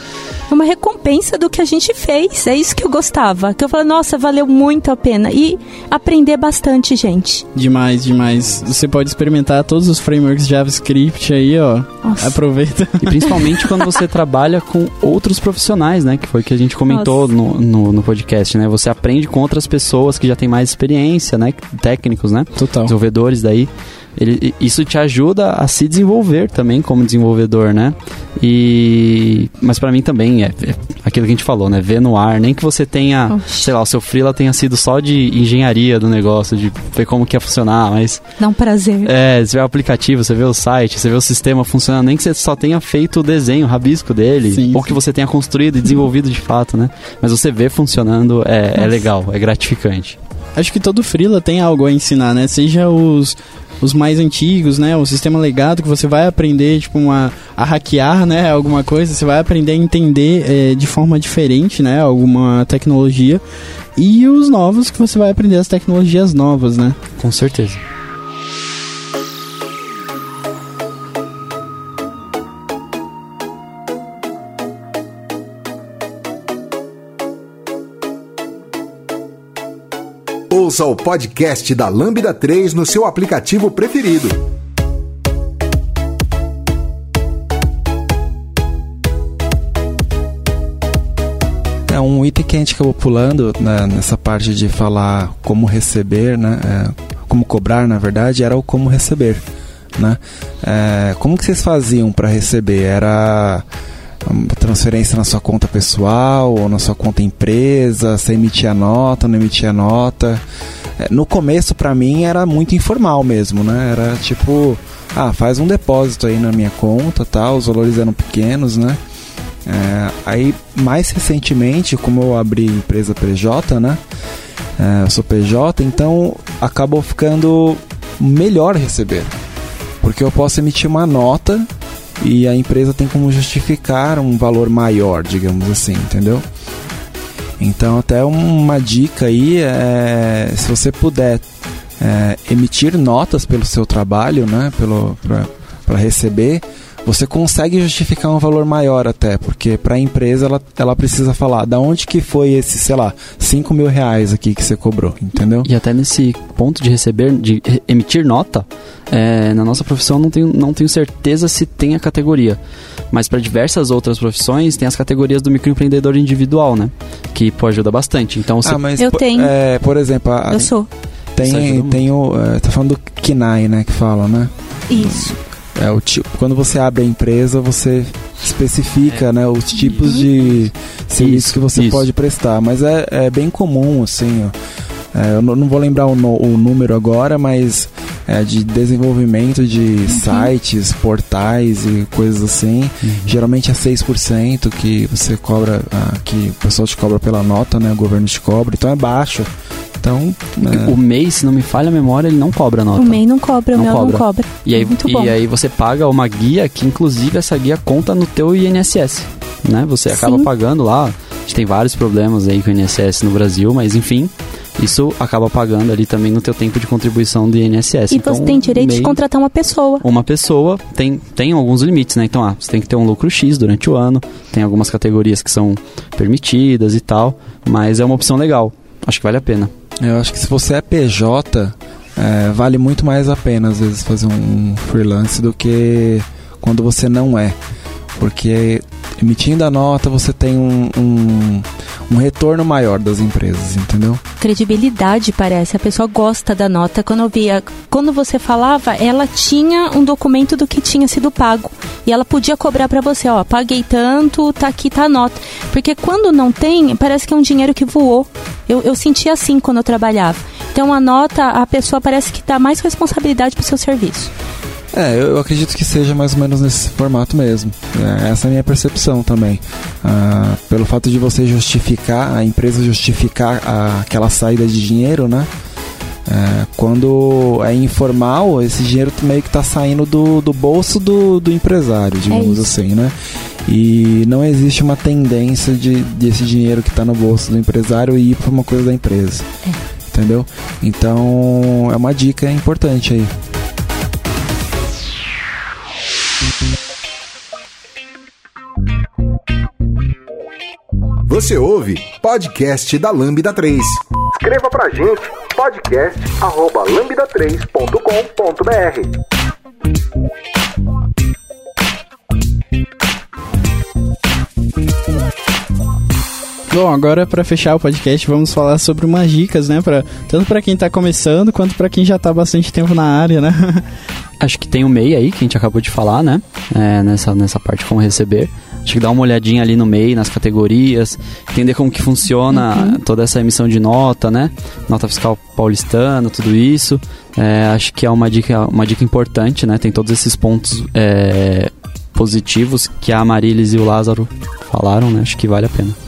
É uma recompensa do que a gente fez. É isso que eu gostava. Que eu falei, nossa, valeu muito a pena. E aprender bastante, gente. Demais, demais. Você pode experimentar todos os frameworks JavaScript aí, ó. Nossa. Aproveita. E principalmente quando você trabalha com outros profissionais, né? Que foi o que a gente comentou no, no, no podcast, né? Você aprende com outras pessoas que já têm mais experiência, né? Técnicos, né? Total. desenvolvedores daí. Ele, isso te ajuda a se desenvolver também como desenvolvedor, né? E mas pra mim também é, é aquilo que a gente falou, né? Ver no ar, nem que você tenha, Oxe. sei lá, o seu freela tenha sido só de engenharia do negócio, de ver como que ia funcionar, mas Dá um prazer. é, você vê o aplicativo, você vê o site, você vê o sistema funcionando, nem que você só tenha feito o desenho, o rabisco dele, Sim, ou sim. que você tenha construído e desenvolvido de fato, né? Mas você vê funcionando é, é legal, é gratificante. Acho que todo freela tem algo a ensinar, né? Seja os, os mais antigos, né? O sistema legado que você vai aprender, tipo, uma, a hackear, né? Alguma coisa, você vai aprender a entender eh, de forma diferente, né? Alguma tecnologia. E os novos que você vai aprender as tecnologias novas, né? Com certeza. Ouça o podcast da Lambda 3 no seu aplicativo preferido. É um item que a gente acabou pulando né, nessa parte de falar como receber, né? É, como cobrar, na verdade, era o como receber, né? É, como que vocês faziam para receber? Era transferência na sua conta pessoal ou na sua conta empresa? Você emitia nota, não emitia nota? É, no começo, para mim, era muito informal mesmo, né? Era tipo, ah, faz um depósito aí na minha conta, tal. Os valores eram pequenos, né? É, aí, mais recentemente, como eu abri empresa PJ, né? É, eu sou PJ, então acabou ficando melhor receber. Porque eu posso emitir uma nota e a empresa tem como justificar um valor maior, digamos assim, entendeu? Então, até uma dica aí é se você puder é, emitir notas pelo seu trabalho, né? Para receber você consegue justificar um valor maior até, porque para a empresa ela, ela precisa falar da onde que foi esse, sei lá, 5 mil reais aqui que você cobrou, entendeu? E até nesse ponto de receber, de emitir nota, é, na nossa profissão não tenho, não tenho certeza se tem a categoria. Mas para diversas outras profissões tem as categorias do microempreendedor individual, né? Que pô, ajuda bastante. Então você... Ah, mas eu tenho. É, por exemplo, a, eu sou. Tem, tem o. É, tá falando do KINAI, né? Que fala, né? Isso. É o tipo, quando você abre a empresa, você especifica, é. né, os tipos de serviços que você isso. pode prestar. Mas é, é bem comum, assim. É, eu não vou lembrar o, no, o número agora, mas é, de desenvolvimento de uhum. sites, portais e coisas assim. Uhum. Geralmente é 6% que você cobra, ah, que o pessoal te cobra pela nota, né? O governo te cobra, então é baixo. Então, é... o MEI, se não me falha a memória, ele não cobra nota. O MEI não cobra, não o cobra. não cobra. E aí, Muito bom. e aí você paga uma guia que, inclusive, essa guia conta no teu INSS, né? Você acaba Sim. pagando lá. A gente tem vários problemas aí com o INSS no Brasil, mas enfim, isso acaba pagando ali também no teu tempo de contribuição do INSS. E então, você tem direito MEI, de contratar uma pessoa. Uma pessoa tem, tem alguns limites, né? Então, ah, você tem que ter um lucro X durante o ano, tem algumas categorias que são permitidas e tal, mas é uma opção legal. Acho que vale a pena. Eu acho que se você é PJ, é, vale muito mais a pena às vezes fazer um freelance do que quando você não é. Porque emitindo a nota você tem um, um, um, retorno maior das empresas, entendeu? Credibilidade parece, a pessoa gosta da nota. Quando eu via, quando você falava, ela tinha um documento do que tinha sido pago e ela podia cobrar para você, ó, paguei tanto, tá aqui tá a nota. Porque quando não tem, parece que é um dinheiro que voou. Eu, eu sentia assim quando eu trabalhava. Então a nota, a pessoa parece que dá mais responsabilidade pro seu serviço. É, eu acredito que seja mais ou menos nesse formato mesmo. É, essa é a minha percepção também. Ah, pelo fato de você justificar, a empresa justificar a, aquela saída de dinheiro, né? É, quando é informal, esse dinheiro meio que está saindo do, do bolso do, do empresário, digamos é assim, né? E não existe uma tendência de desse dinheiro que está no bolso do empresário ir para uma coisa da empresa. É. Entendeu? Então é uma dica importante aí. Você ouve podcast da Lambda 3. Escreva pra gente podcast@lambda3.com.br. Bom, agora para fechar o podcast, vamos falar sobre umas dicas, né, para tanto para quem tá começando quanto para quem já tá bastante tempo na área, né? Acho que tem o MEI aí, que a gente acabou de falar, né? É, nessa, nessa parte como receber. Acho que dar uma olhadinha ali no MEI, nas categorias, entender como que funciona uhum. toda essa emissão de nota, né? Nota fiscal paulistana, tudo isso. É, acho que é uma dica, uma dica importante, né? Tem todos esses pontos é, positivos que a Marilis e o Lázaro falaram, né? Acho que vale a pena.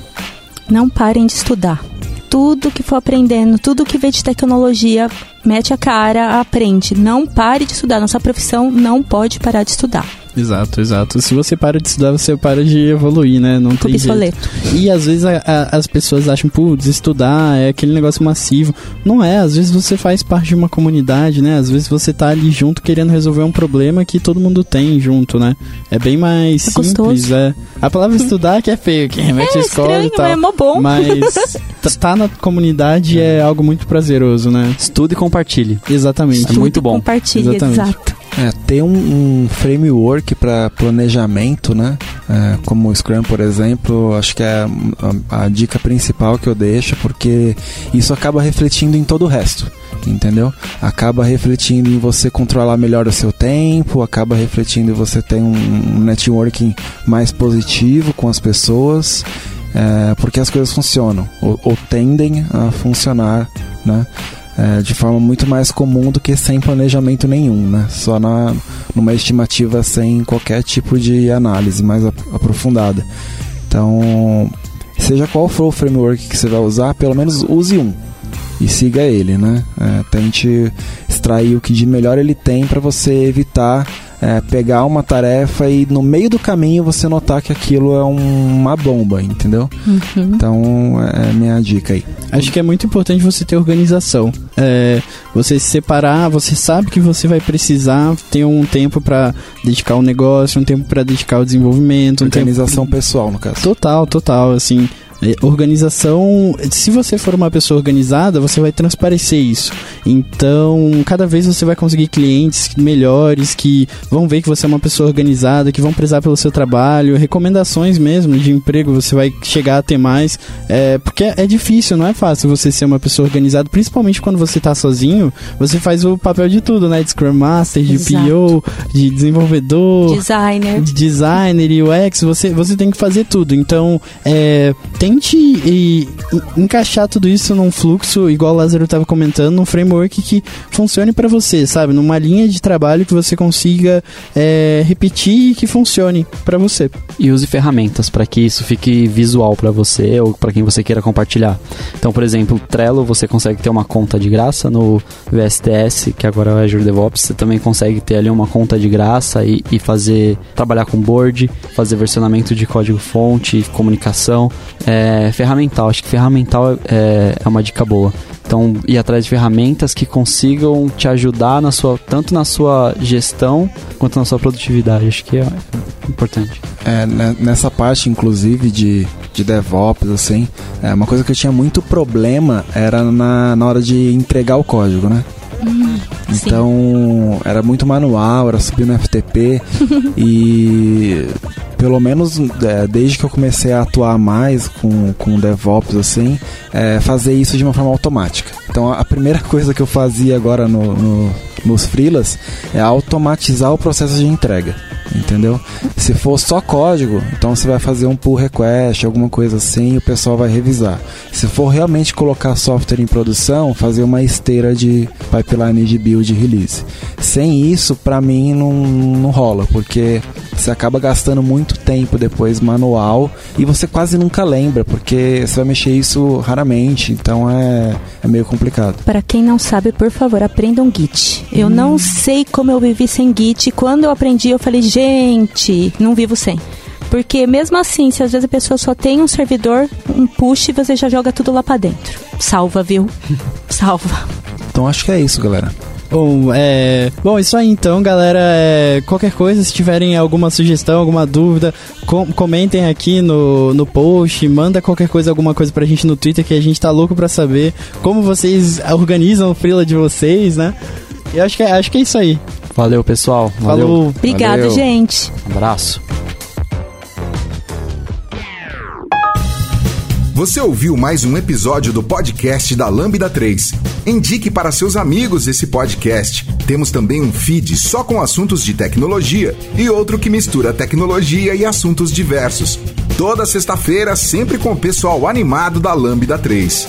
Não parem de estudar. Tudo que for aprendendo, tudo que vê de tecnologia, mete a cara, aprende. Não pare de estudar. Nossa profissão não pode parar de estudar. Exato, exato. Se você para de estudar, você para de evoluir, né? Não tem jeito. E às vezes a, a, as pessoas acham, putz, estudar é aquele negócio massivo. Não é, às vezes você faz parte de uma comunidade, né? Às vezes você tá ali junto querendo resolver um problema que todo mundo tem junto, né? É bem mais é simples, gostoso. é. A palavra estudar que é feio, que remete é, à escola estranho, e tal. É mó bom. Mas tá na comunidade é algo muito prazeroso, né? Estude e compartilhe. Exatamente. Estude é muito bom. Compartilhe, Exatamente. exato. É, ter um, um framework para planejamento, né? É, como o Scrum, por exemplo, acho que é a, a, dica principal que eu deixo, porque isso acaba refletindo em todo o resto, entendeu? Acaba refletindo em você controlar melhor o seu tempo, acaba refletindo em você ter um, um networking mais positivo com as pessoas, é, porque as coisas funcionam, ou, ou tendem a funcionar, né? É, de forma muito mais comum do que sem planejamento nenhum, né? Só na, numa estimativa sem qualquer tipo de análise mais aprofundada. Então, seja qual for o framework que você vai usar, pelo menos use um e siga ele, né? É, tente extrair o que de melhor ele tem para você evitar é, pegar uma tarefa e no meio do caminho você notar que aquilo é um, uma bomba, entendeu? Uhum. Então é minha dica aí. Acho que é muito importante você ter organização. É, você se separar, você sabe que você vai precisar ter um tempo para dedicar ao negócio, um tempo para dedicar ao desenvolvimento, organização um tempo... pessoal no caso. Total, total, assim. É, organização, se você for uma pessoa organizada, você vai transparecer isso. Então, cada vez você vai conseguir clientes melhores que vão ver que você é uma pessoa organizada, que vão prezar pelo seu trabalho, recomendações mesmo de emprego, você vai chegar a ter mais. É, porque é difícil, não é fácil você ser uma pessoa organizada, principalmente quando você está sozinho, você faz o papel de tudo, né? De Scrum Master, de Exato. PO, de desenvolvedor, designer, de designer, UX, você, você tem que fazer tudo. Então, é, tem tente e, encaixar tudo isso num fluxo, igual o Lázaro estava comentando, num framework que funcione para você, sabe? Numa linha de trabalho que você consiga é, repetir e que funcione para você. E use ferramentas para que isso fique visual para você ou para quem você queira compartilhar. Então, por exemplo, Trello, você consegue ter uma conta de graça no VSTS, que agora é o Azure DevOps, você também consegue ter ali uma conta de graça e, e fazer trabalhar com board, fazer versionamento de código fonte, comunicação. É, é, ferramental. Acho que ferramental é, é uma dica boa. Então, ir atrás de ferramentas que consigam te ajudar na sua, tanto na sua gestão quanto na sua produtividade. Acho que é importante. É, né, nessa parte, inclusive, de, de DevOps, assim, é, uma coisa que eu tinha muito problema era na, na hora de entregar o código, né? Hum, então, sim. era muito manual, era subir no FTP e pelo menos é, desde que eu comecei a atuar mais com, com DevOps, assim, é, fazer isso de uma forma automática. Então a primeira coisa que eu fazia agora no, no nos freelas é automatizar o processo de entrega entendeu? Se for só código, então você vai fazer um pull request, alguma coisa assim, e o pessoal vai revisar. Se for realmente colocar software em produção, fazer uma esteira de pipeline de build e release. Sem isso, para mim não, não rola, porque você acaba gastando muito tempo depois manual e você quase nunca lembra, porque você vai mexer isso raramente, então é, é meio complicado. Para quem não sabe, por favor, aprendam Git. Eu hum. não sei como eu vivi sem Git. Quando eu aprendi, eu falei, gente gente, não vivo sem. Porque mesmo assim, se às vezes a pessoa só tem um servidor, um push, você já joga tudo lá para dentro. Salva, viu? Salva. Então acho que é isso, galera. Bom, é... Bom, isso aí então, galera. É... Qualquer coisa, se tiverem alguma sugestão, alguma dúvida, com... comentem aqui no, no post, manda qualquer coisa, alguma coisa pra gente no Twitter, que a gente tá louco pra saber como vocês organizam o freela de vocês, né? E acho que, é, acho que é isso aí. Valeu, pessoal. Valeu. Falou. Obrigado, Valeu. gente. Um abraço. Você ouviu mais um episódio do podcast da Lambda 3. Indique para seus amigos esse podcast. Temos também um feed só com assuntos de tecnologia e outro que mistura tecnologia e assuntos diversos. Toda sexta-feira, sempre com o pessoal animado da Lambda 3.